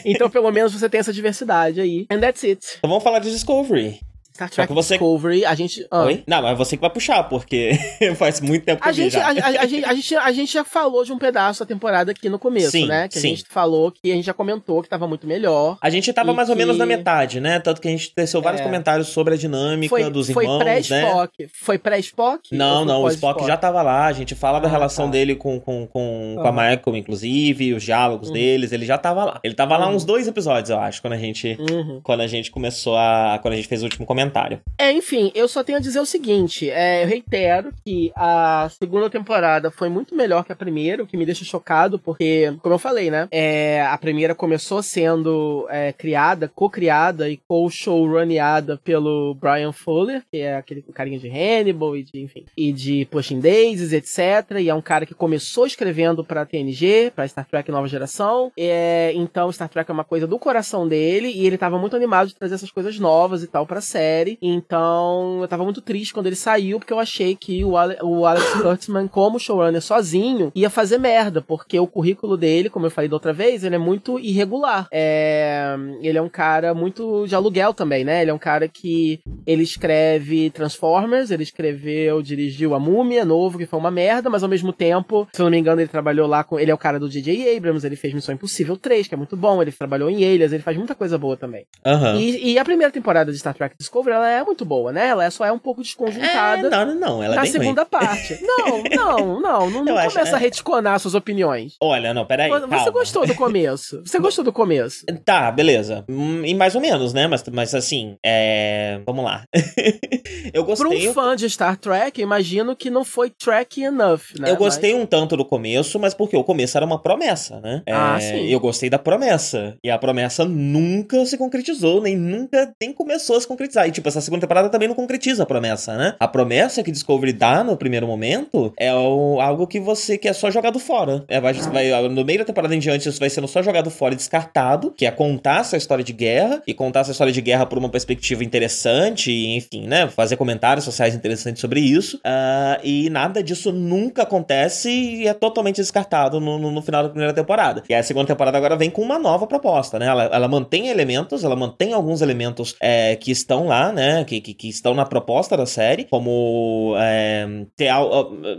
Então, pelo menos você tem essa diversidade aí. And that's it. Então vamos falar de Discovery. Star Trek que você- Discovery, a gente. ah. Oi? Não, mas você que vai puxar, porque <laughs> faz muito tempo que A gente, já. a, a- a gente, a, gente, já falou de um pedaço da temporada aqui no começo, Sim, né? Que sim. a gente falou que a gente já comentou que tava muito melhor. A gente tava mais ou menos que- na metade, né? Tanto que a gente teceu vários É. comentários sobre a dinâmica Foi, dos foi irmãos, né? pré-Spock. Foi pré-Spock? Não, não, o pós-Spock? Spock já tava lá, a gente fala da Ah, relação tá. dele com, com, com, com Ah. a Michael, inclusive, os diálogos Uhum. deles, ele já tava lá. Ele tava lá Uhum. uns dois episódios, eu acho, quando a gente Uhum. quando a gente começou a. Quando a gente fez o último comentário. Comentário. É, enfim, eu só tenho a dizer o seguinte: é, eu reitero que a segunda temporada foi muito melhor que a primeira, o que me deixa chocado, porque, como eu falei, né? É, a primeira começou sendo é, criada, co-criada e co-showruneada pelo Brian Fuller, que é aquele carinha de Hannibal e de, enfim, e de Pushing Daisies, etc. E é um cara que começou escrevendo pra TNG, pra Star Trek Nova Geração. É, então, Star Trek é uma coisa do coração dele e ele tava muito animado de trazer essas coisas novas e tal pra série. Então, eu tava muito triste quando ele saiu, porque eu achei que o, Ale o Alex <coughs> Kurtzman, como showrunner sozinho, ia fazer merda, porque o currículo dele, como eu falei da outra vez, ele é muito irregular. É, ele é um cara muito de aluguel também, né? Ele é um cara que ele escreve Transformers, ele escreveu, dirigiu A Múmia, novo, que foi uma merda, mas ao mesmo tempo, se eu não me engano, ele trabalhou lá com. Ele é o cara do J.J. Abrams, ele fez Missão Impossível 3, que é muito bom, ele trabalhou em Alias, ele faz muita coisa boa também. Aham. E, e a primeira temporada de Star Trek Discovery, ela é muito boa, né? Ela é- só é um pouco desconjuntada É, não, não, ela é na bem ruim. segunda parte. <laughs> Não, não, não, não, não Eu acho, começa a retconar suas opiniões. Olha, não, peraí. Você calma. gostou do começo? Você <laughs> gostou do começo? Tá, beleza. Hum, E mais ou menos, né? Mas, mas assim, é. Vamos lá. <laughs> eu gostei. um fã de Star Trek, eu imagino que não foi Trek enough, né? Eu gostei um tanto do começo, mas porque o começo era uma promessa, né? Ah, É, sim. Eu gostei da promessa. E a promessa nunca se concretizou, nem nunca nem começou a se concretizar. E, tipo, essa segunda temporada também não concretiza a promessa, né? A promessa que Discovery dá no primeiro momento é o- algo que você que é só jogado fora. É, vai, vai- no meio da temporada em diante, isso vai sendo só jogado fora e descartado, que é contar essa história de guerra, e contar essa história de guerra por uma perspectiva interessante, e, enfim, né? Fazer comentários sociais interessantes sobre isso. Ah, e nada disso nunca acontece e é totalmente descartado no, no- no final da primeira temporada. E a segunda temporada agora vem com uma nova proposta, né? Ela, ela mantém elementos, ela mantém alguns elementos é, que estão lá, né? Que, que, que estão na proposta da série, como é, ter,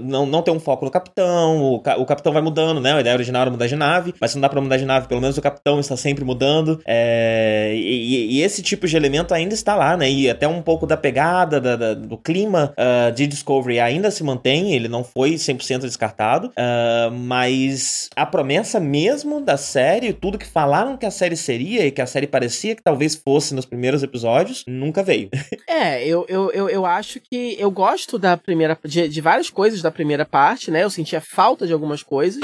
não, não ter um foco no capitão, o, o capitão vai mudando, né? A ideia original era mudar de nave, mas se não dá pra mudar de nave, pelo menos o capitão está sempre mudando. É, e, e- esse tipo de elemento ainda está lá, né? E até um pouco da pegada, da- da- do clima ah, de Discovery ainda se mantém, ele não foi 100% descartado, ah, mas a promessa mesmo da série, tudo que falaram que a série seria e que a série parecia que talvez fosse nos primeiros episódios, nunca veio. É, eu, eu, eu, eu acho que eu gosto da primeira. De, de várias coisas da primeira parte, né? Eu sentia falta de algumas coisas.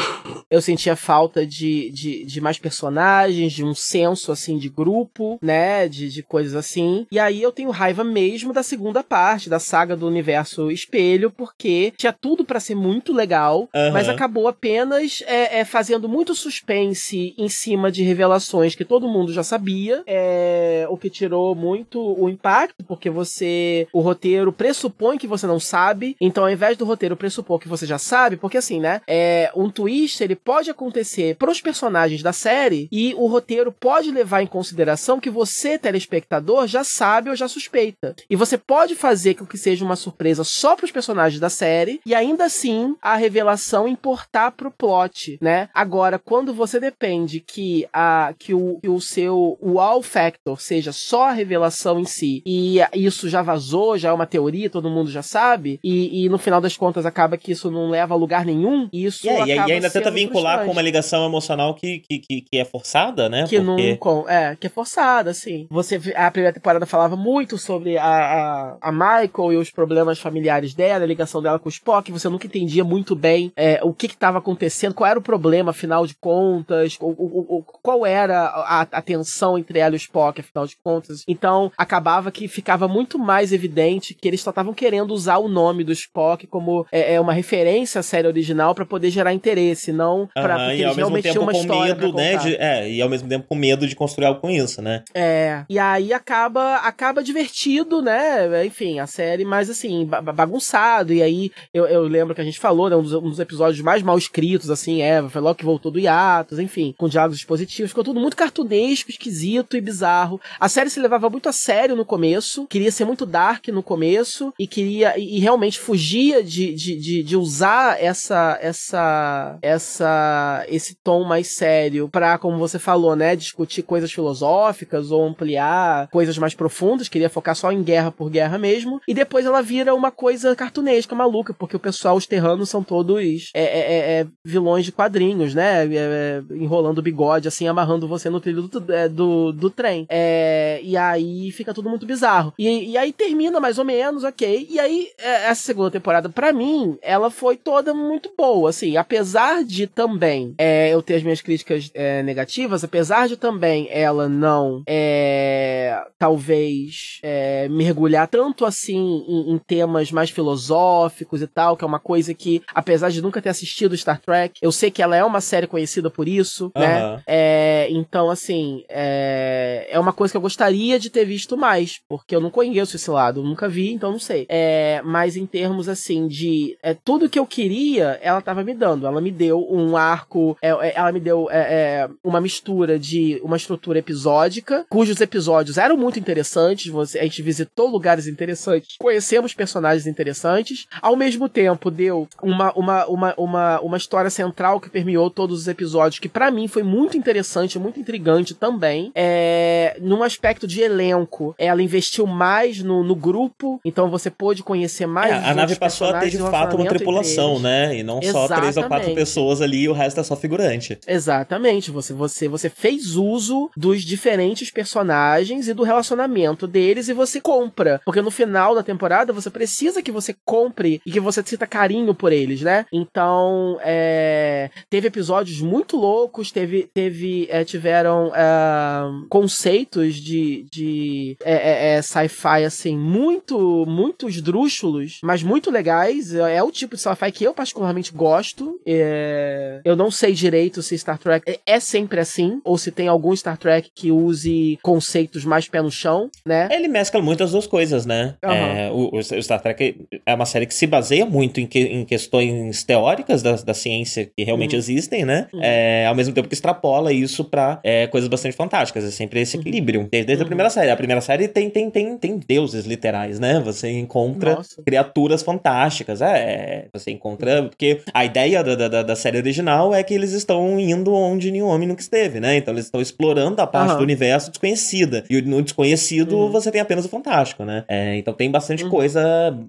Eu sentia falta de, de, de mais personagens, de um senso, assim, de grupo, né? De, de coisas assim. E aí eu tenho raiva mesmo da segunda parte, da saga do universo espelho, porque tinha tudo pra ser muito legal, mas acabou apenas é, é, fazendo muito suspense em cima de revelações que todo mundo já sabia, é, o que tirou muito o impacto, porque você. O roteiro pressupõe que você não sabe, então ao invés do roteiro pressupor que você já sabe, porque assim, né? É, um twist ele pode acontecer pros personagens da série e o roteiro pode levar em consideração que você, telespectador, já sabe ou já suspeita. E você pode fazer com que seja uma surpresa só pros personagens da série e ainda assim a revelação importar pro plot, né? Agora, quando você depende que a que o, que o seu wow factor seja só a revelação em si e isso já vazou, já é uma teoria, todo mundo já sabe, e, e no final das contas acaba que isso não leva a lugar nenhum, isso E, é, e- acaba e ainda tenta vincular com uma ligação emocional que, que, que, que é forçada, né? Que Porque... não. É, que é forçada, assim. Você, a primeira temporada falava muito sobre a, a, a Michael e os problemas familiares dela, a ligação dela com o Spock. Você nunca entendia muito bem é, o que estava acontecendo, qual era o problema, afinal de contas, o, o, o- qual era a, a tensão entre ela e o Spock, afinal de contas. Então, acabava que ficava muito mais evidente que eles só estavam querendo usar o nome do Spock como é, é uma referência à série original para poder gerar interesse, não para Aham, porque ao eles mesmo realmente tempo tinham uma com história medo, né? De, é, e ao mesmo tempo com medo de construir algo com isso, né? É, e aí acaba acaba divertido, né? Enfim, a série, mas assim, ba- bagunçado. E aí eu, eu lembro que a gente falou, né? Um dos, um dos episódios mais mal escritos, assim, é, foi logo que voltou do hiatus, enfim, com diálogos expositivos, ficou tudo muito cartunesco, esquisito e bizarro. A série se levava muito a sério no começo, queria ser muito dark no começo, e queria, e, e realmente fugia de, de, de, de usar essa, essa, essa, esse tom mais sério pra, como você falou, né, discutir coisas filosóficas ou ampliar coisas mais profundas, queria focar só em guerra por guerra mesmo, e depois ela vira uma coisa cartunesca, maluca, porque o pessoal, os terranos são todos é, é, é, é, vilões de quadrinhos, né, é, é, enrolando o bigode, assim, amarrando você no trilho do, do, do trem. E aí fica tudo muito muito bizarro. E, e aí termina mais ou menos, ok. E aí, é, essa segunda temporada, para mim, ela foi toda muito boa, assim. Apesar de também é, eu ter as minhas críticas é, negativas, apesar de também ela não, é, talvez, é, mergulhar tanto assim em, em temas mais filosóficos e tal, que é uma coisa que, apesar de nunca ter assistido Star Trek, eu sei que ela é uma série conhecida por isso, uhum. né? É, então, assim, é, é uma coisa que eu gostaria de ter visto mais, porque eu não conheço esse lado, nunca vi, então não sei. É, mas em termos, assim, de é, tudo que eu queria, ela tava me dando. Ela me deu um arco, é, é ela me deu é, é, uma mistura de uma estrutura episódica, cujos episódios eram muito interessantes, você, a gente visitou lugares interessantes, conhecemos personagens interessantes, ao mesmo tempo deu uma, uma, uma, uma, uma história central que permeou todos os episódios, que para mim foi muito interessante, muito intrigante também. É, num aspecto de elenco, ela investiu mais no, no grupo, então você pôde conhecer mais. É, a nave passou a ter de fato uma tripulação, né? E não Exatamente. só três ou quatro pessoas ali e o resto é só figurante. Exatamente. Você, você, você fez uso dos diferentes personagens e do relacionamento deles e você compra. Porque no final da temporada você precisa que você compre e que você sinta carinho por eles, né? Então, é, teve episódios muito loucos, teve, teve é, tiveram é, conceitos de, de é, é, é, sci-fi, assim, muito, muito esdrúxulos, mas muito legais. É, o tipo de sci-fi que eu particularmente gosto. eu não sei direito se Star Trek é sempre assim, ou se tem algum Star Trek que use conceitos mais pé no chão, né? Ele mescla muito as duas coisas, né? Uhum. o, o, Star Trek é uma série que se baseia muito em, que, em questões teóricas da, da ciência que realmente uhum. existem, né? Uhum. ao mesmo tempo que extrapola isso para coisas bastante fantásticas. É sempre esse uhum. equilíbrio. Desde, desde a uhum. primeira série. A primeira série tem, tem, tem, tem deuses literais, né? Você encontra Nossa. criaturas fantásticas. É, é, você encontra. Porque a ideia da, da, da, série original é que eles estão indo onde nenhum homem nunca esteve, né? Então eles estão explorando a parte uhum. do universo desconhecida. E no desconhecido uhum. você tem apenas o fantástico, né? É, então tem bastante uhum. coisa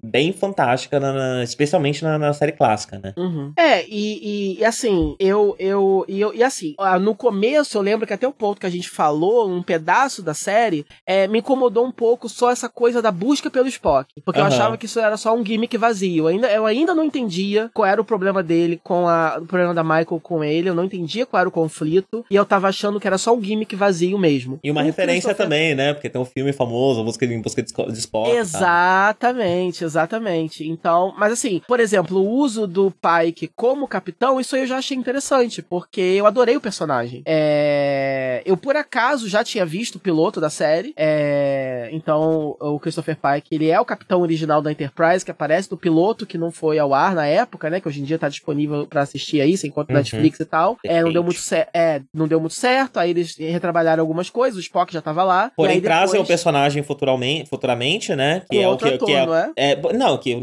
bem fantástica, na, na, especialmente na, na, série clássica, né? Uhum. É, e, e, assim, eu, eu, e eu. E assim, no começo eu lembro que até o ponto que a gente falou, um pedaço da série, é, me incomodou um pouco só essa coisa da busca pelo Spock. Porque uhum. eu achava que isso era só um gimmick vazio. Eu ainda, eu ainda não entendia qual era o problema dele com a. O problema da Michael com ele. Eu não entendia qual era o conflito. E eu tava achando que era só um gimmick vazio mesmo. E uma o referência também, né? Porque tem um filme famoso, Busca de, busca de Spock. Exatamente, tá? exatamente. Então, mas assim, por exemplo, o uso do Pike como capitão, isso aí eu já achei interessante. Porque eu adorei o personagem. É... Eu, por acaso, já tinha visto o piloto da série. É, então, o Christopher Pike, ele é o capitão original da Enterprise, que aparece no piloto que não foi ao ar na época, né? Que hoje em dia tá disponível para assistir aí, sem conta uhum. Netflix e tal. É, não deu muito é, não deu muito certo, aí eles retrabalharam algumas coisas, o Spock já tava lá. Porém, trazem depois... o personagem futuramente, futuramente, né? Que é o que, ator, que é, não é? é, Não, que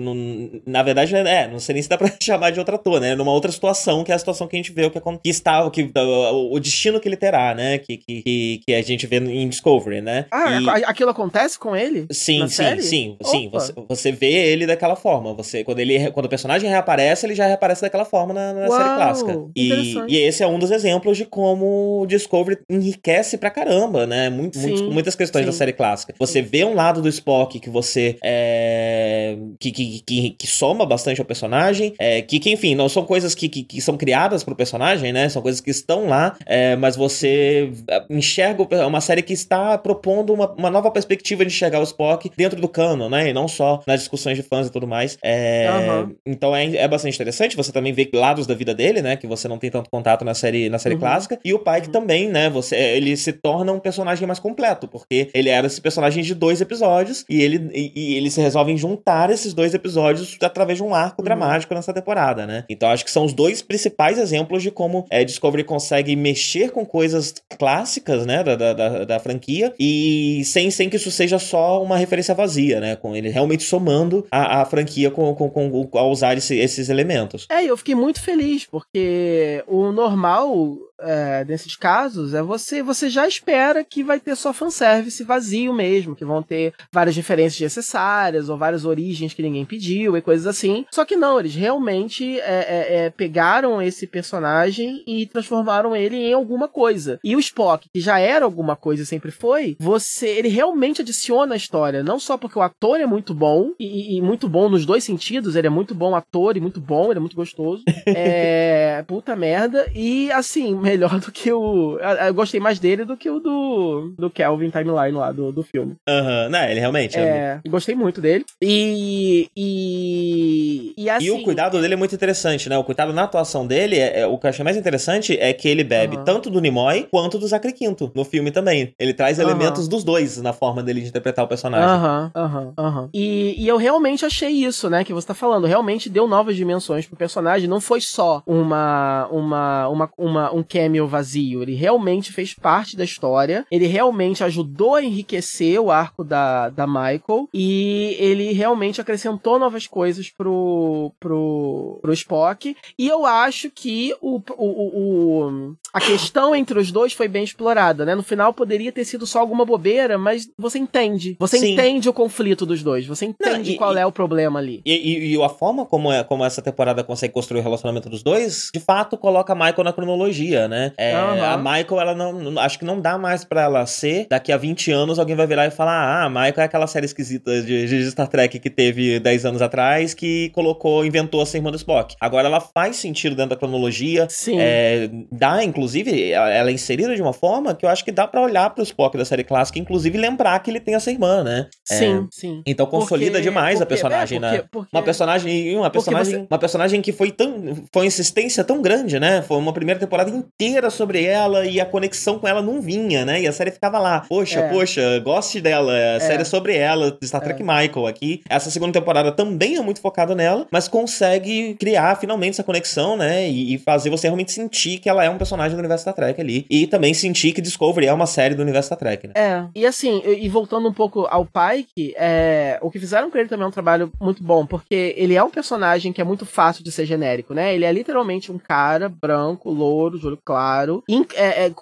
na verdade, é, não sei nem se dá pra <laughs> chamar de outro ator, né? Numa outra situação, que é a situação que a gente vê o que, que está, o, que, o, o destino que ele terá, né? Que, que, que a gente vê em Discovery, né? Ah, e... aquilo acontece com ele? Sim, sim, série? sim, sim. Você, você vê ele daquela forma. Você, quando, ele, quando o personagem reaparece, ele já reaparece daquela forma na, na Uau, série clássica. E, e esse é um dos exemplos de como o Discovery enriquece pra caramba, né? Muito, muito, muitas questões sim. da série clássica. Você vê um lado do Spock que você. É, que, que, que, que, soma bastante ao personagem. É, que, que, enfim, não são coisas que, que, que são criadas pro personagem, né? São coisas que estão lá, é, mas você enxerga uma série que está propondo uma, uma nova perspectiva de enxergar o Spock dentro do cano, né? E não só nas discussões de fãs e tudo mais. É, uhum. Então é, é bastante interessante. Você também vê lados da vida dele, né? Que você não tem tanto contato na série, na série uhum. clássica. E o Pike uhum. também, né? Você, ele se torna um personagem mais completo, porque ele era esse personagem de dois episódios e ele e, e eles resolvem juntar esses dois episódios através de um arco uhum. dramático nessa temporada, né? Então acho que são os dois principais exemplos de como é, Discovery consegue mexer com coisas clássicas, né? Da, da, da, da franquia e sem, sem que isso seja só uma referência vazia, né? Com ele realmente somando a, a franquia com, com, com, ao usar esse, esses elementos. É, eu fiquei muito feliz, porque o normal é, nesses casos, é você, você já espera que vai ter só fanservice vazio mesmo, que vão ter várias diferenças necessárias, ou várias origens que ninguém pediu, e coisas assim. Só que não, eles realmente é, é, é, pegaram esse personagem e transformaram ele em alguma coisa. E o Spock, que já era alguma coisa sempre foi, você, ele realmente adiciona a história, não só porque o ator é muito bom, e, e muito bom nos dois sentidos, ele é muito bom ator e muito bom, ele é muito gostoso. <laughs> é, puta merda. E assim, melhor do que o. Eu gostei mais dele do que o do, do Kelvin Timeline lá, do, do filme. Aham, uhum. não, ele realmente. É, é, gostei muito dele. E. E. E, assim, e o assim, cuidado dele é muito interessante, né? O cuidado na atuação dele, é, é o que eu achei mais interessante é que ele bebe uhum. tanto do Nimoy quanto do Zachary Quinto no filme também. Ele traz uhum. elementos dos dois na forma dele de interpretar o personagem. Aham, aham, aham. E eu realmente achei isso, né? Que você tá falando. Realmente deu novas dimensões pro personagem. Não foi só uma, uma, uma, uma um cameo vazio. Ele realmente fez parte da história. Ele realmente ajudou a enriquecer o arco da, da Michael. E ele realmente acrescentou novas coisas pro, pro, pro Spock. E eu acho que o, o, o, a questão entre os dois foi bem explorada, né? No final poderia ter sido só alguma bobeira, mas você entende. Você Sim. entende o conflito dos dois. Você entende Não, e, qual é o problema ali. E, e, e, a forma como, é, como essa temporada consegue construir o relacionamento dos dois, de fato, coloca Michael na cronologia, né? É, uhum. A Michael, ela não. Acho que não dá mais para ela ser. Daqui a 20 anos, alguém vai virar e falar: Ah, a Michael é aquela série esquisita de, de Star Trek que teve 10 anos atrás que colocou, inventou a ser irmã do Spock. Agora ela faz sentido dentro da cronologia. Sim. É, dá, inclusive, ela é inserida de uma forma que eu acho que dá para olhar pro Spock da série clássica, inclusive lembrar que ele tem essa irmã, né? Sim, é, sim. Então consolida porque, demais porque, a personagem, é, porque, né? Porque, uma personagem, uma personagem, você... uma personagem que foi tão, foi uma insistência tão grande, né? Foi uma primeira temporada inteira sobre ela e a conexão com ela não vinha, né? E a série ficava lá, poxa, é. poxa, goste dela, a é. série é sobre ela, Star Trek é. Michael aqui. Essa segunda temporada também é muito focada nela, mas consegue criar finalmente essa conexão, né? E, e fazer você realmente sentir que ela é um personagem do universo Star Trek ali e também sentir que Discovery é uma série do universo Star Trek, né? É. E assim, e voltando um pouco ao Pike, é, o que fizeram com ele também é um trabalho muito bom, porque ele é um personagem que é muito fácil de ser genérico, né? Ele é literalmente um cara branco, louro, de olho claro, in, é, é,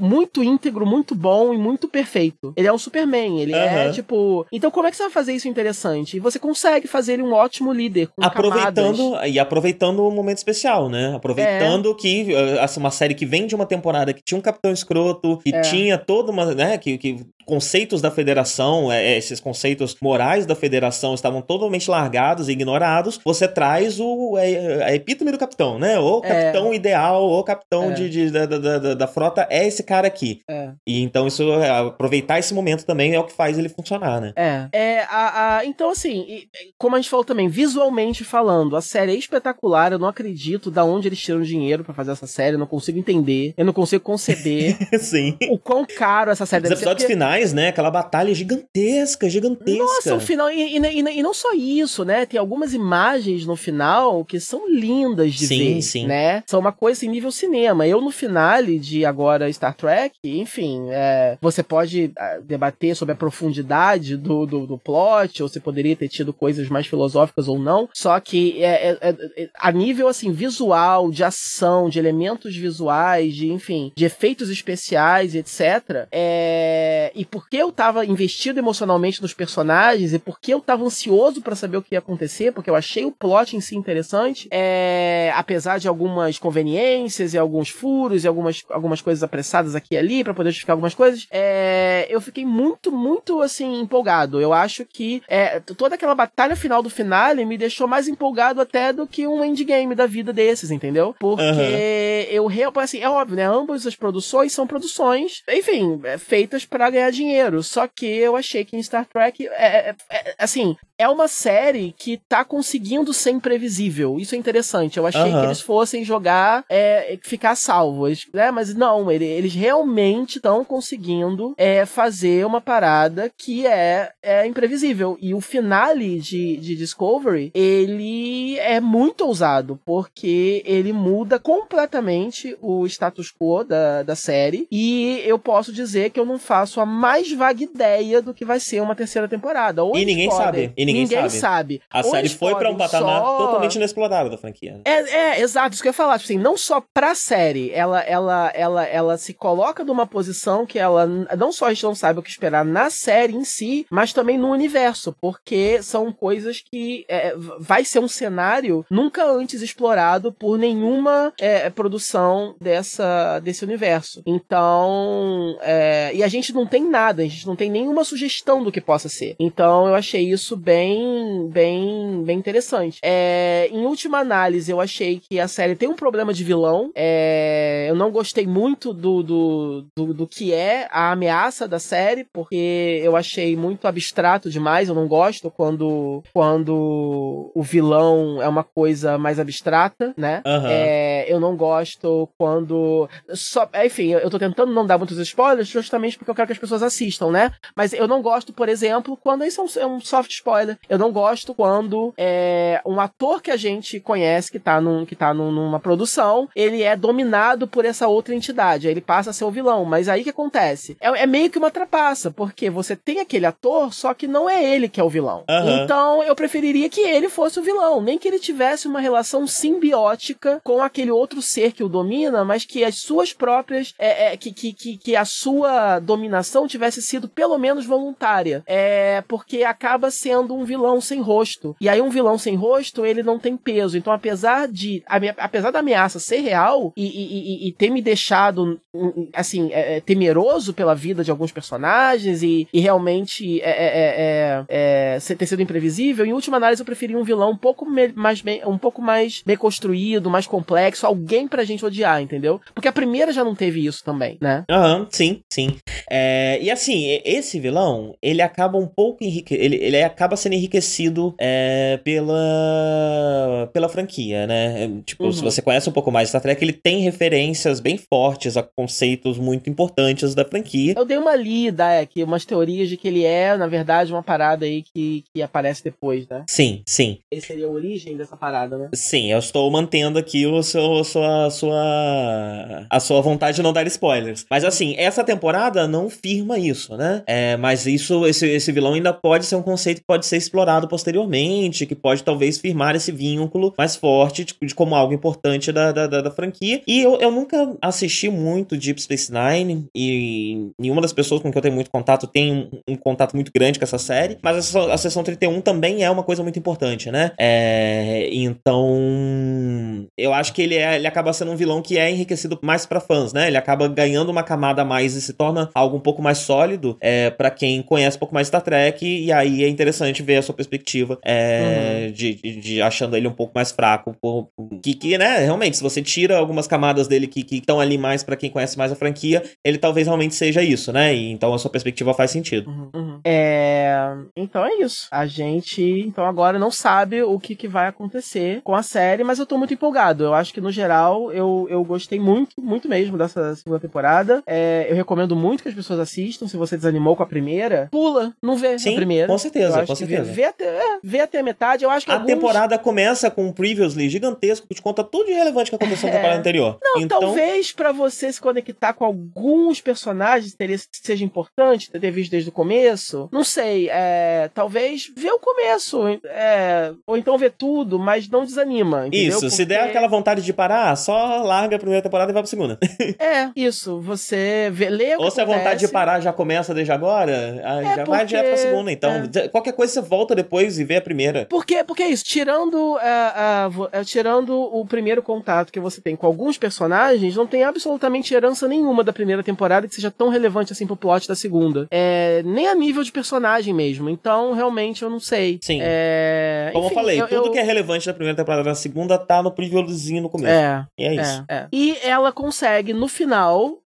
muito íntegro, muito bom e muito perfeito. Ele é um Superman, ele uhum. é tipo. Então, como é que você vai fazer isso interessante? E você consegue fazer ele um ótimo líder. aproveitando camadas. e aproveitando o momento especial, né? Aproveitando é. que assim, uma série que vem de uma temporada que tinha um capitão escroto, que é. tinha toda uma, né, que, que conceitos da federação, é, é, esses conceitos morais da federação estavam totalmente largados e ignorados, você traz o, é, a epítome do capitão, né? O é. capitão ideal, o capitão é. de, de da, da, da, frota é esse cara aqui. E então isso, aproveitar esse momento também é o que faz ele funcionar, né? É. é a, a, então, assim, como a gente falou também, visualmente falando, a série é espetacular, eu não acredito da onde eles tiram dinheiro para fazer essa série, eu não consigo entender, eu não consigo conceber <laughs> Sim. o quão caro essa série Os episódios ser, finais finais, né? Aquela batalha gigantesca, gigantesca. Nossa, o final. E, e, e, não só isso, né? Tem algumas imagens no final que são lindas de sim, ver. Sim. né? São uma coisa em nível cinema. Eu, no finale de agora Star Trek, enfim, é, você pode ah, debater sobre a profundidade do, do, do, plot, ou você poderia ter tido coisas mais filosóficas ou não. Só que é, é, é, é a nível assim, visual, de ação, de elementos visuais, de, enfim, de efeitos especiais, etc. É, e porque eu tava investido emocionalmente nos personagens e porque eu tava ansioso para saber o que ia acontecer, porque eu achei o plot em si interessante, é, apesar de algumas conveniências e alguns furos e algumas, algumas coisas apressadas aqui e ali para poder justificar algumas coisas, é, eu fiquei muito, muito assim empolgado. Eu acho que é, toda aquela batalha final do finale me deixou mais empolgado até do que um endgame da vida desses, entendeu? Porque uhum. eu assim, é óbvio, né? Ambas as produções são produções, enfim, é, feitas para ganhar dinheiro. Só que eu achei que em Star Trek, é, é, é, assim, é uma série que tá conseguindo ser imprevisível. Isso é interessante. Eu achei uhum. que eles fossem jogar, é, ficar salvos, né? Mas não, ele, eles realmente estão conseguindo é, fazer uma parada que é, é imprevisível. E o finale de, de Discovery, ele é muito ousado, porque ele muda completamente o status quo da, da série. E eu posso dizer que eu não faço a mais vaga ideia do que vai ser uma terceira temporada. Ou E ninguém podem- sabe. E ninguém sabe. sabe. A Ou série foi pra um patamar só- totalmente inexplorado da franquia. é, é, exato, isso que eu ia falar. Tipo assim, não só pra série, ela, ela, ela, ela se coloca numa posição que ela não só a gente não sabe o que esperar na série em si, mas também no universo, porque são coisas que é, v- vai ser um cenário nunca antes explorado por nenhuma é, produção dessa, desse universo. Então, é, e a gente não tem nada, a gente não tem nenhuma sugestão do que possa ser. Então, eu achei isso bem, bem, bem interessante. É, em última análise, eu achei que a série tem um problema de vilão. É, eu não gostei muito do, do, do, do que é a ameaça da série, porque eu achei muito abstrato demais. Eu não gosto quando, quando o vilão é uma coisa mais abstrata, né? Aham. É, eu não gosto quando. Só, enfim, eu tô tentando não dar muitos spoilers justamente porque eu quero que as pessoas assistam, né? Mas eu não gosto, por exemplo, quando isso é um, é um soft spoiler. Eu não gosto quando é, um ator que a gente conhece, que tá, num, que tá num- numa produção, ele é dominado por essa outra entidade. Aí ele passa a ser o vilão. Mas aí o que acontece? É, é meio que uma trapaça, porque você tem aquele ator, só que não é ele que é o vilão. Aham. Então eu preferiria que ele fosse o vilão. Nem que ele tivesse uma relação simbiótica com aquele outro ser que o domina, mas que as suas próprias. é, é, que, que, que, que a sua dominação tivesse sido pelo menos voluntária. É porque acaba sendo um vilão sem rosto. E aí, um vilão sem rosto, ele não tem peso. Então, apesar de. Apesar da ameaça ser real e, e- e- e ter me deixado hum, assim, é, é, temeroso pela vida de alguns personagens e, realmente é, é, é, é, ter sido imprevisível, em última análise eu preferi um vilão um pouco mais bem, um pouco mais bem construído, mais complexo, alguém pra gente odiar, entendeu? Porque a primeira já não teve isso também, né? Aham, sim, sim. É, e assim, esse vilão, ele acaba um pouco enrique... ele, ele acaba sendo enriquecido é, pela pela franquia, né? É, Tipo, Uhum. se você conhece um pouco mais de Star Trek, ele tem referências bem fortes a conceitos muito importantes da franquia. Eu dei uma lida, é, que umas teorias de que ele é, na verdade, uma parada aí que, que aparece depois, né? Sim, sim. Ele seria a origem dessa parada, né? Sim, eu estou mantendo aqui o seu, sua, sua, a sua vontade de não dar spoilers. Mas assim, essa temporada não firma isso, né? É, mas isso, esse, esse vilão ainda pode ser um conceito que pode ser explorado posteriormente, que pode talvez firmar esse vínculo mais forte de, de como algo importante da, da, da, da franquia. E eu, eu nunca assisti muito Deep Space Nine, e nenhuma das pessoas com quem eu tenho muito contato tem um, um contato muito grande com essa série, mas a, a sessão 31 também é uma coisa muito importante, né? É, então, eu acho que ele, é, ele acaba sendo um vilão que é enriquecido mais pra fãs, né? Ele acaba ganhando uma camada a mais e se torna algo um pouco mais sólido é, para quem conhece um pouco mais Star Trek, e aí é interessante ver a sua perspectiva é, de, de, de achando ele um pouco mais fraco. por- que, que, né, realmente, se você tira algumas camadas dele que estão ali mais pra quem conhece mais a franquia, ele talvez realmente seja isso, né? E então a sua perspectiva faz sentido. Uhum, uhum. É, então é isso. A gente, então agora não sabe o que, que vai acontecer com a série, mas eu tô muito empolgado. Eu acho que no geral eu, eu gostei muito, muito mesmo dessa segunda temporada. É, eu recomendo muito que as pessoas assistam. Se você desanimou com a primeira, pula, não vê Sim, a primeira. com certeza, com que vê- certeza. Vê, até, vê até a metade. Eu acho que A alguns- temporada começa com um previously gigantesco que te conta tudo de relevante que aconteceu na É. temporada anterior. Não, então, talvez pra você se conectar com alguns personagens teria, seja importante ter visto desde o começo. Não sei, é, talvez ver o começo, é, ou então ver tudo, mas não desanima. Entendeu? isso, se der Porque- aquela vontade de parar, só larga a primeira temporada e vai pra segunda. É, isso. Você vê, lê o Ou que se a vontade de acontece. Parar já começa desde agora, É, já vai porque- direto pra segunda. Então, é. qualquer coisa você volta depois e vê a primeira. Porque, porque é isso, tirando, é, a- vo- é, tirando o primeiro contato que você tem com alguns personagens, não tem absolutamente herança nenhuma da primeira temporada que seja tão relevante assim pro plot da segunda. É, nem a nível de personagem mesmo. Então, realmente, eu não sei. Sim. É, Como enfim, eu falei, eu- tudo eu- que é relevante da primeira temporada na segunda tá no previewzinho no começo. É, E é isso. É, é. E ela consegue, no final,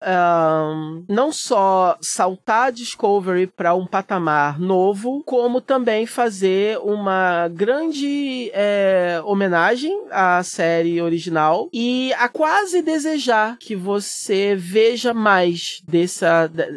não só saltar a Discovery para um patamar novo, como também fazer uma grande é, homenagem à série original e a quase desejar que você veja mais dessa, de-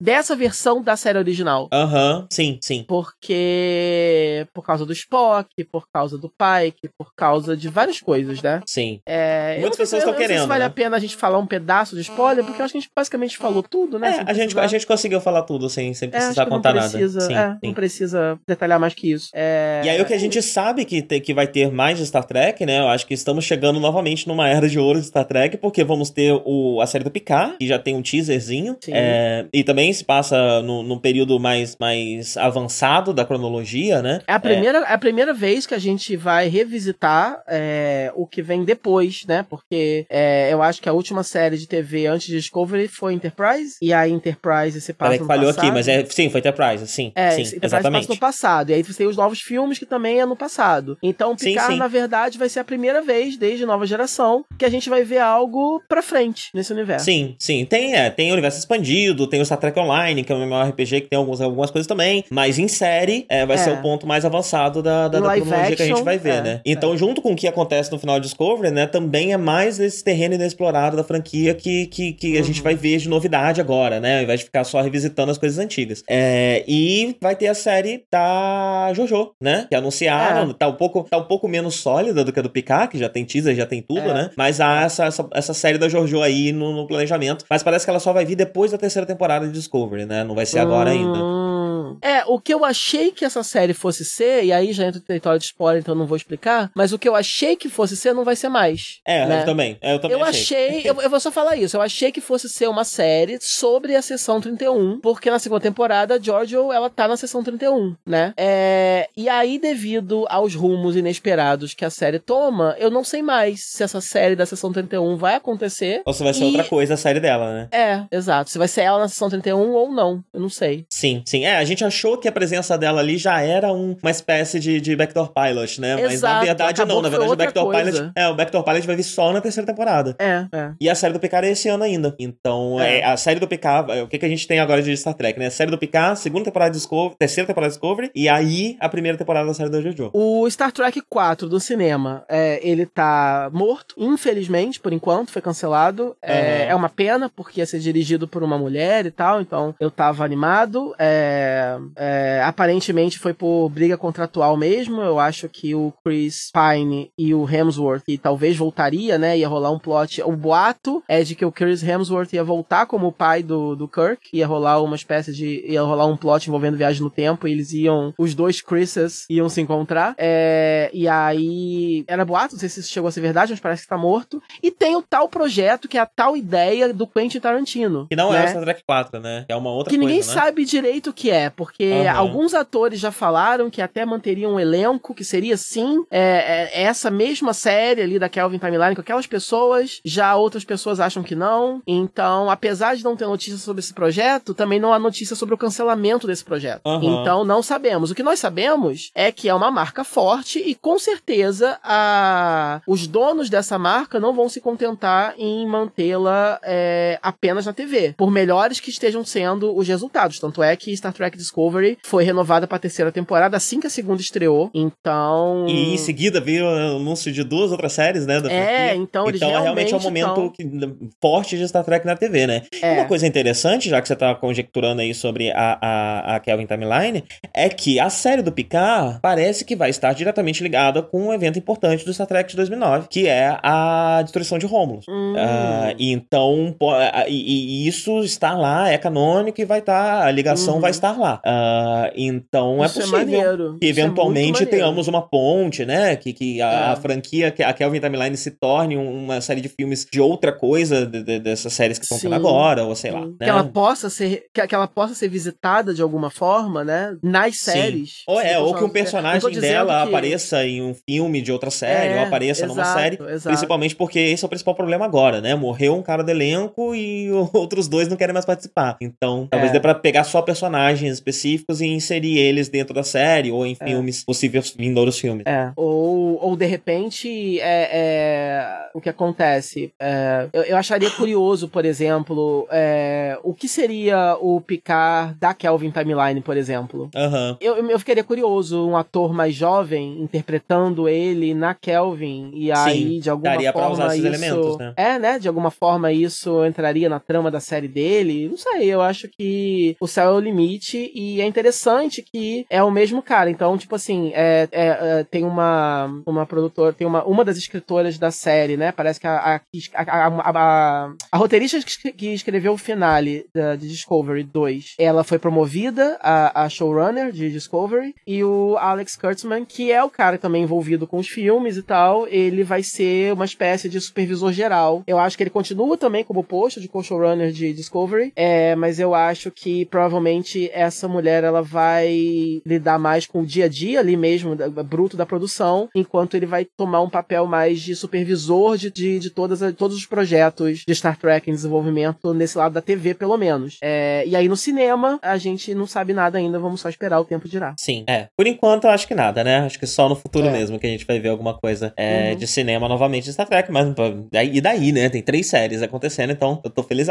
dessa versão da série original. Aham, sim, sim. Porque. Por causa do Spock, por causa do Pike, por causa de várias coisas, né? Sim. É, Muitas pessoas estão não sei querendo, Se vale né? a pena a gente falar um pedaço de spoiler, porque eu acho que a gente basicamente falou tudo, né? É, sem a gente, a gente conseguiu falar tudo sem, sem É, precisar não contar precisa, nada. Sim, é, sim. não precisa detalhar mais que isso. É, E aí o que a gente sabe que, te- que vai ter mais de Star Trek, né? Eu acho que estamos chegando novamente numa era de ouro de Star Trek, porque vamos ter o, a série do Picard, que já tem um teaserzinho. Sim. É, e também se passa no, num período mais, mais avançado da cronologia, né? É a primeira, é a primeira vez que a gente vai revisitar é, o que vem depois, né? Porque é, eu acho que a última série de TV antes de Discovery foi Enterprise, e a Enterprise se passa Peraí que no falhou passado. aqui, mas é, sim, foi Enterprise, sim. É, sim, Enterprise exatamente. passa no passado. E aí você tem os novos filmes que também é no passado. Então, Sim, Picard, sim. na verdade, vai ser a primeira vez, desde nova geração, que a gente vai ver algo pra frente nesse universo. Sim, sim. Tem, é, tem o universo expandido, tem o Star Trek Online, que é um MMORPG que tem alguns, algumas coisas também, mas em série é, vai É. ser o ponto mais avançado da, da, da cronologia que a gente vai ver, é, né? Então, junto com o que acontece no final de Discovery, né, também é mais esse terreno inexplorado da franquia que, que, que a Uhum. gente vai ver de novidade agora, né? Ao invés de ficar só revisitando as coisas antigas. É, e vai ter a série da JoJo, né? Que anunciaram, É. tá, um pouco, tá um pouco menos sólida do que a do Picard, que já tem teaser, já tem tudo, É. né? Mas há essa, essa, essa série da JoJo aí no, no planejamento. Mas parece que ela só vai vir depois da terceira temporada de Discovery, né? Não vai ser agora ainda. É, o que eu achei que essa série fosse ser, e aí já entra no território de spoiler, então não vou explicar, mas o que eu achei que fosse ser não vai ser mais. É, né? eu também. É, eu também Eu achei. achei, eu, eu vou só falar isso, eu achei que fosse ser uma série sobre a sessão 31, porque na segunda temporada a Giorgio, ela tá na sessão 31, né? É, e aí, devido aos rumos inesperados que a série toma, eu não sei mais se essa série da sessão 31 vai acontecer. Ou se vai ser E- outra coisa a série dela, né? É, exato. Se vai ser ela na sessão 31 ou não, eu não sei. Sim, sim. É, a gente achou que a presença dela ali já era um- uma espécie de, de Backdoor Pilot, né? Mas na Exato, verdade não. Na verdade, o Backdoor coisa. Pilot. É, o Backdoor Pilot vai vir só na terceira temporada. É, é. E a série do Picard é esse ano ainda. Então, É. é, a série do Picard, é, o que, que a gente tem agora de Star Trek, né? A série do Picard, segunda temporada de Discovery, terceira temporada de Discovery, e aí a primeira temporada da série da JoJo. O Star Trek 4 do cinema, é, ele tá morto, infelizmente, por enquanto, foi cancelado. É, é uma pena, porque ia ser dirigido por uma mulher e tal, então eu tava animado. É, é, aparentemente foi por briga contratual mesmo. Eu acho que o Chris Pine e o Hemsworth, que talvez voltaria, né? Ia rolar um plot. O boato é de que o Chris Hemsworth ia voltar como o pai do, do Kirk, ia rolar uma espécie de. ia rolar um plot envolvendo viagem no tempo, e eles iam. Os dois Chris's iam se encontrar. É, e aí. Era boato, não sei se isso chegou a ser verdade, mas parece que tá morto. E tem o tal projeto, que é a tal ideia do Quentin Tarantino. Que não é né? o Star Trek 4, né? Que é uma outra que coisa, ninguém né? sabe direito o que é, porque Aham. alguns atores já falaram que até manteriam um elenco, que seria sim é, é, essa mesma série ali da Kelvin Timeline com aquelas pessoas, já outras pessoas acham que não. Então, apesar de não ter notícia sobre esse projeto, também não há notícia sobre o cancelamento desse projeto. Aham. Então, não sabemos. O que nós sabemos é que é uma marca forte e com certeza a... os donos dessa marca não vão se contentar em mantê-la é, apenas na TV, por melhores que estejam sendo os resultados. Tanto é que Star Trek Discovery foi renovada para a terceira temporada assim que a segunda estreou. Então. E em seguida veio o anúncio de duas outras séries, né? É, então eles Então, realmente é um realmente momento que- forte de Star Trek na TV, né? É. Uma coisa interessante, já que você tá conjecturando aí sobre a, a, a Kelvin Timeline, é que a série do Picard parece que vai estar diretamente ligada com um evento importante do Star Trek de 2009, que é a destruição de Romulus. Hum. E então, e, e isso está lá, é canônico e vai estar, a ligação Uhum. vai estar lá. Ah, então Isso é possível maneiro. que é eventualmente maneiro. tenhamos uma ponte, né? Que, que a, É. a franquia, que a Kelvin Timeline se torne um- uma série de filmes de outra coisa de- de- dessas séries que estão tendo Sim. agora, ou sei lá. Né? Que ela possa ser que, que ela possa ser visitada de alguma forma, né? Nas Sim. séries. Ou é, ou que um personagem dela que- apareça em um filme de outra série, É, ou apareça numa exato, série. exato. Principalmente porque esse é o principal problema agora, né? Morreu um cara do elenco e <laughs> outros dois não querem mais participar. Então, talvez É. dê pra pegar só personagens específicos e inserir eles dentro da série ou em É. filmes, possíveis vindouros filmes. É. Ou, ou de repente, é, é, o que acontece? É, eu, eu acharia curioso, por exemplo, é, o que seria o Picard da Kelvin Timeline, por exemplo. Aham. Eu, eu ficaria curioso, um ator mais jovem interpretando ele na Kelvin, e aí, de alguma daria pra forma, usar esses isso. elementos, né? É, né? De alguma forma, isso entraria na trama da série dele. Não sei, eu acho que o céu é o limite e é interessante que é o mesmo cara. Então, tipo assim, é, é, é tem uma, uma produtora, tem uma, uma das escritoras da série, né? Parece que a, a, a, a, roteirista que escreveu o finale da, de Discovery 2, ela foi promovida a, a showrunner de Discovery e o Alex Kurtzman, que é o cara também envolvido com os filmes e tal, ele vai ser uma espécie de supervisor geral. Eu acho que ele continua também como posto de co-showrunner de Discovery, é, mas eu acho que provavelmente essa mulher ela vai lidar mais com o dia a dia ali mesmo, da, bruto da produção, enquanto ele vai tomar um papel mais de supervisor de, de, de todas, todos os projetos de Star Trek em desenvolvimento nesse lado da TV, pelo menos. É, e aí no cinema, a gente não sabe nada ainda, vamos só esperar o tempo dirá. Sim, é. Por enquanto, eu acho que nada, né? Acho que só no futuro é. mesmo que a gente vai ver alguma coisa é, uhum. de cinema novamente de Star Trek, mas e daí, né? Tem três séries acontecendo, então eu tô feliz. <laughs>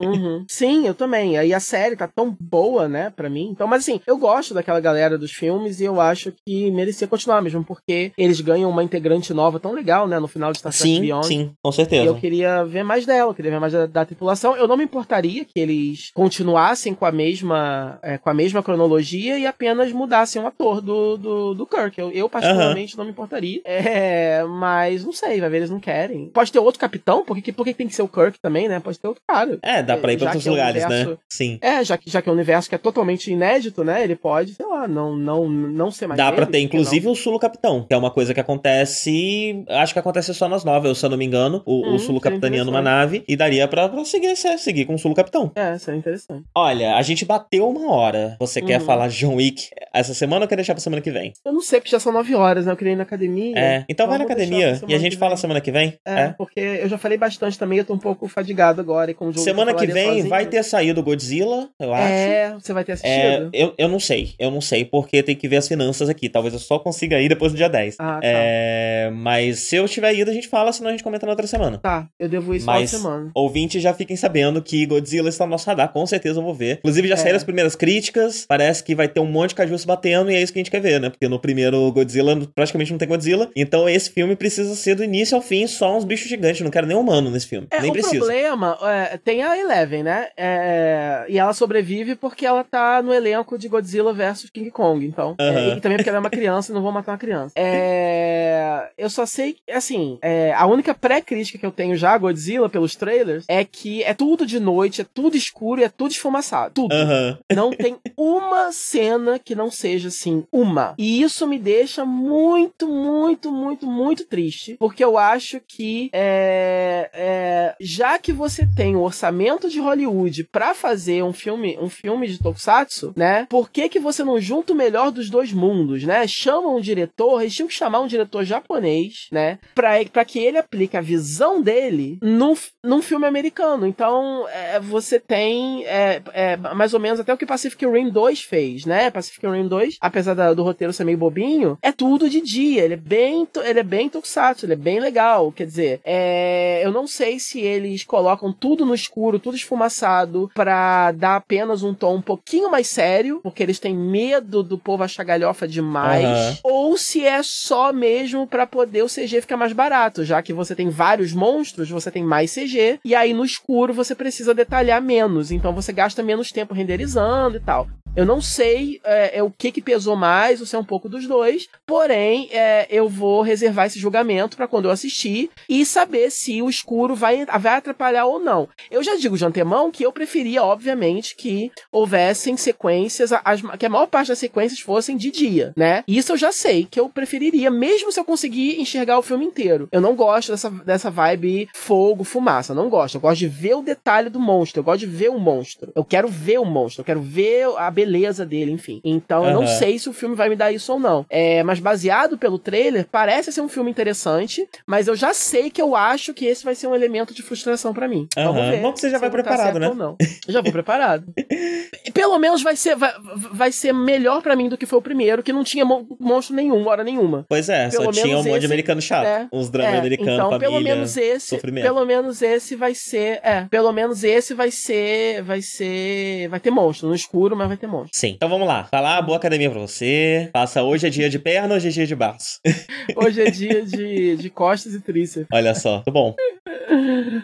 Uhum. Sim, eu também. Aí a série tá tão boa, né, pra mim. Então, mas assim, eu gosto daquela galera dos filmes e eu acho que merecia continuar mesmo, porque eles ganham uma integrante nova tão legal, né, no final de Star Trek sim, Beyond. Sim, com certeza. E eu queria ver mais dela, eu queria ver mais da, da tripulação. Eu não me importaria que eles continuassem com a mesma, é, com a mesma cronologia e apenas mudassem o ator do, do, do Kirk. Eu, eu particularmente, não me importaria. É, mas não sei, vai ver, eles não querem. Pode ter outro capitão, porque, porque tem que ser o Kirk também, né? Pode ter outro cara. É, dá pra ir pra outros é lugares, né? universo, né? Sim. É, já que, já que é um universo que é totalmente inédito, né? Ele pode, sei lá, não, não, não ser mais. Dá pra ter, inclusive, o Sulo Capitão, que é uma coisa que acontece. Acho que acontece só nas novels, se eu não me engano. O, hum, o Sulo capitaneando uma nave. E daria pra, pra seguir, seguir com o Sulo Capitão. É, isso é interessante. Olha, a gente bateu uma hora. Você quer uhum. falar John Wick essa semana ou quer deixar pra semana que vem? Eu não sei, porque já são nove horas, né? Eu queria ir na academia. É, então vai na academia e a gente fala semana que vem. É, é, porque eu já falei bastante também, eu tô um pouco fadigado agora. E com o semana que vem sozinho. vai ter saído Godzilla, eu acho. É, você vai ter é, assistido? É, eu, eu não sei, eu não sei, porque tem que ver as finanças aqui. Talvez eu só consiga ir depois do dia 10. Ah, tá. É, mas se eu tiver ido, a gente fala, senão a gente comenta na outra semana. Tá, eu devo ir só mas semana. ouvintes já fiquem sabendo que Godzilla está no nosso radar, com certeza eu vou ver. Inclusive já é. saíram as primeiras críticas, parece que vai ter um monte de caju se batendo e é isso que a gente quer ver, né? Porque no primeiro Godzilla praticamente não tem Godzilla, então esse filme precisa ser do início ao fim só uns bichos gigantes, não quero nem humano nesse filme, é, nem o precisa. O problema, é, tem a Eleven, né? É, e ela sobrevive porque ela tá no elenco de Godzilla versus King Kong, então. e também porque ela é uma criança e não vou matar uma criança. É, eu só sei, assim, é, a única pré-crítica que eu tenho já a Godzilla pelos trailers é que é tudo de noite, é tudo escuro e é tudo esfumaçado. Tudo. Uhum. Não tem uma cena que não seja assim, uma. E isso me deixa muito, muito, muito, muito triste. Porque eu acho que é, é, já que você tem o orçamento de Hollywood para fazer um filme, um filme de Tokusatsu, né? Por que, que você não junta o melhor dos dois mundos, né? Chama um diretor, eles tinham que chamar um diretor japonês, né? Pra, pra que ele aplique a visão dele num, num filme americano. Então, é, você tem é, é, mais ou menos até o que Pacific Rim 2 fez, né? Pacific Rim 2, apesar da, do roteiro ser meio bobinho, é tudo de dia. Ele é bem, ele é bem tokusatsu, ele é bem legal. Quer dizer, é, eu não sei se eles colocam tudo no escuro, tudo esfumaçado, pra dar apenas um tom um pouquinho mais sério, porque eles têm medo do povo achar galhofa demais, uhum. ou se é só mesmo para poder o CG ficar mais barato, já que você tem vários monstros, você tem mais CG, e aí no escuro você precisa detalhar menos, então você gasta menos tempo renderizando e tal. Eu não sei é, é, o que, que pesou mais, ou se é um pouco dos dois, porém, é, eu vou reservar esse julgamento para quando eu assistir e saber se o escuro vai, vai atrapalhar ou não. Eu já digo de antemão que eu preferia, obviamente, que houvessem sequências, as, que a maior parte das sequências fossem de dia, né? Isso eu já sei que eu preferiria, mesmo se eu conseguir enxergar o filme inteiro. Eu não gosto dessa, dessa vibe fogo, fumaça, não gosto. Eu gosto de ver o detalhe do monstro, eu gosto de ver o monstro. Eu quero ver o monstro, eu quero ver a beleza dele, enfim. Então uhum. eu não sei se o filme vai me dar isso ou não. É, mas baseado pelo trailer, parece ser um filme interessante, mas eu já sei que eu acho que esse vai ser um elemento de frustração para mim. Uhum. Vamos ver. Bom que você já vai tá preparado, né? Ou não. Eu já vou preparado. <laughs> Pelo menos vai ser, vai, vai ser melhor para mim do que foi o primeiro, que não tinha monstro nenhum, hora nenhuma. Pois é, pelo só tinha um monte de americano chato. É, uns dramas é, americanos, então, família, pelo menos esse, sofrimento. Pelo menos esse vai ser, é, pelo menos esse vai ser, vai ser, vai ter monstro no escuro, mas vai ter monstro. Sim. Então vamos lá. Falar boa academia pra você. Passa hoje é dia de perna, hoje é dia de braço. <laughs> Hoje é dia de, de costas e tríceps. Olha só, tudo bom. <laughs>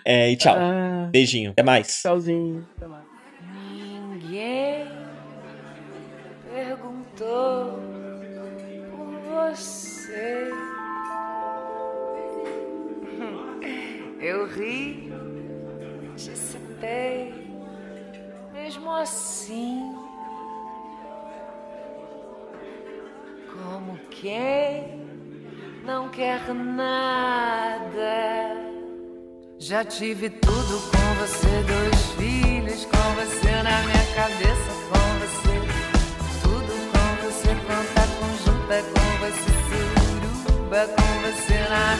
É, e tchau. Ah, Beijinho. Até mais. Tchauzinho. Até mais. Ninguém perguntou por você. Eu ri, citei, mesmo assim. Como quem não quer nada. Já tive tudo com você, dois filhos com você na minha cabeça, conjunta com você, suruba com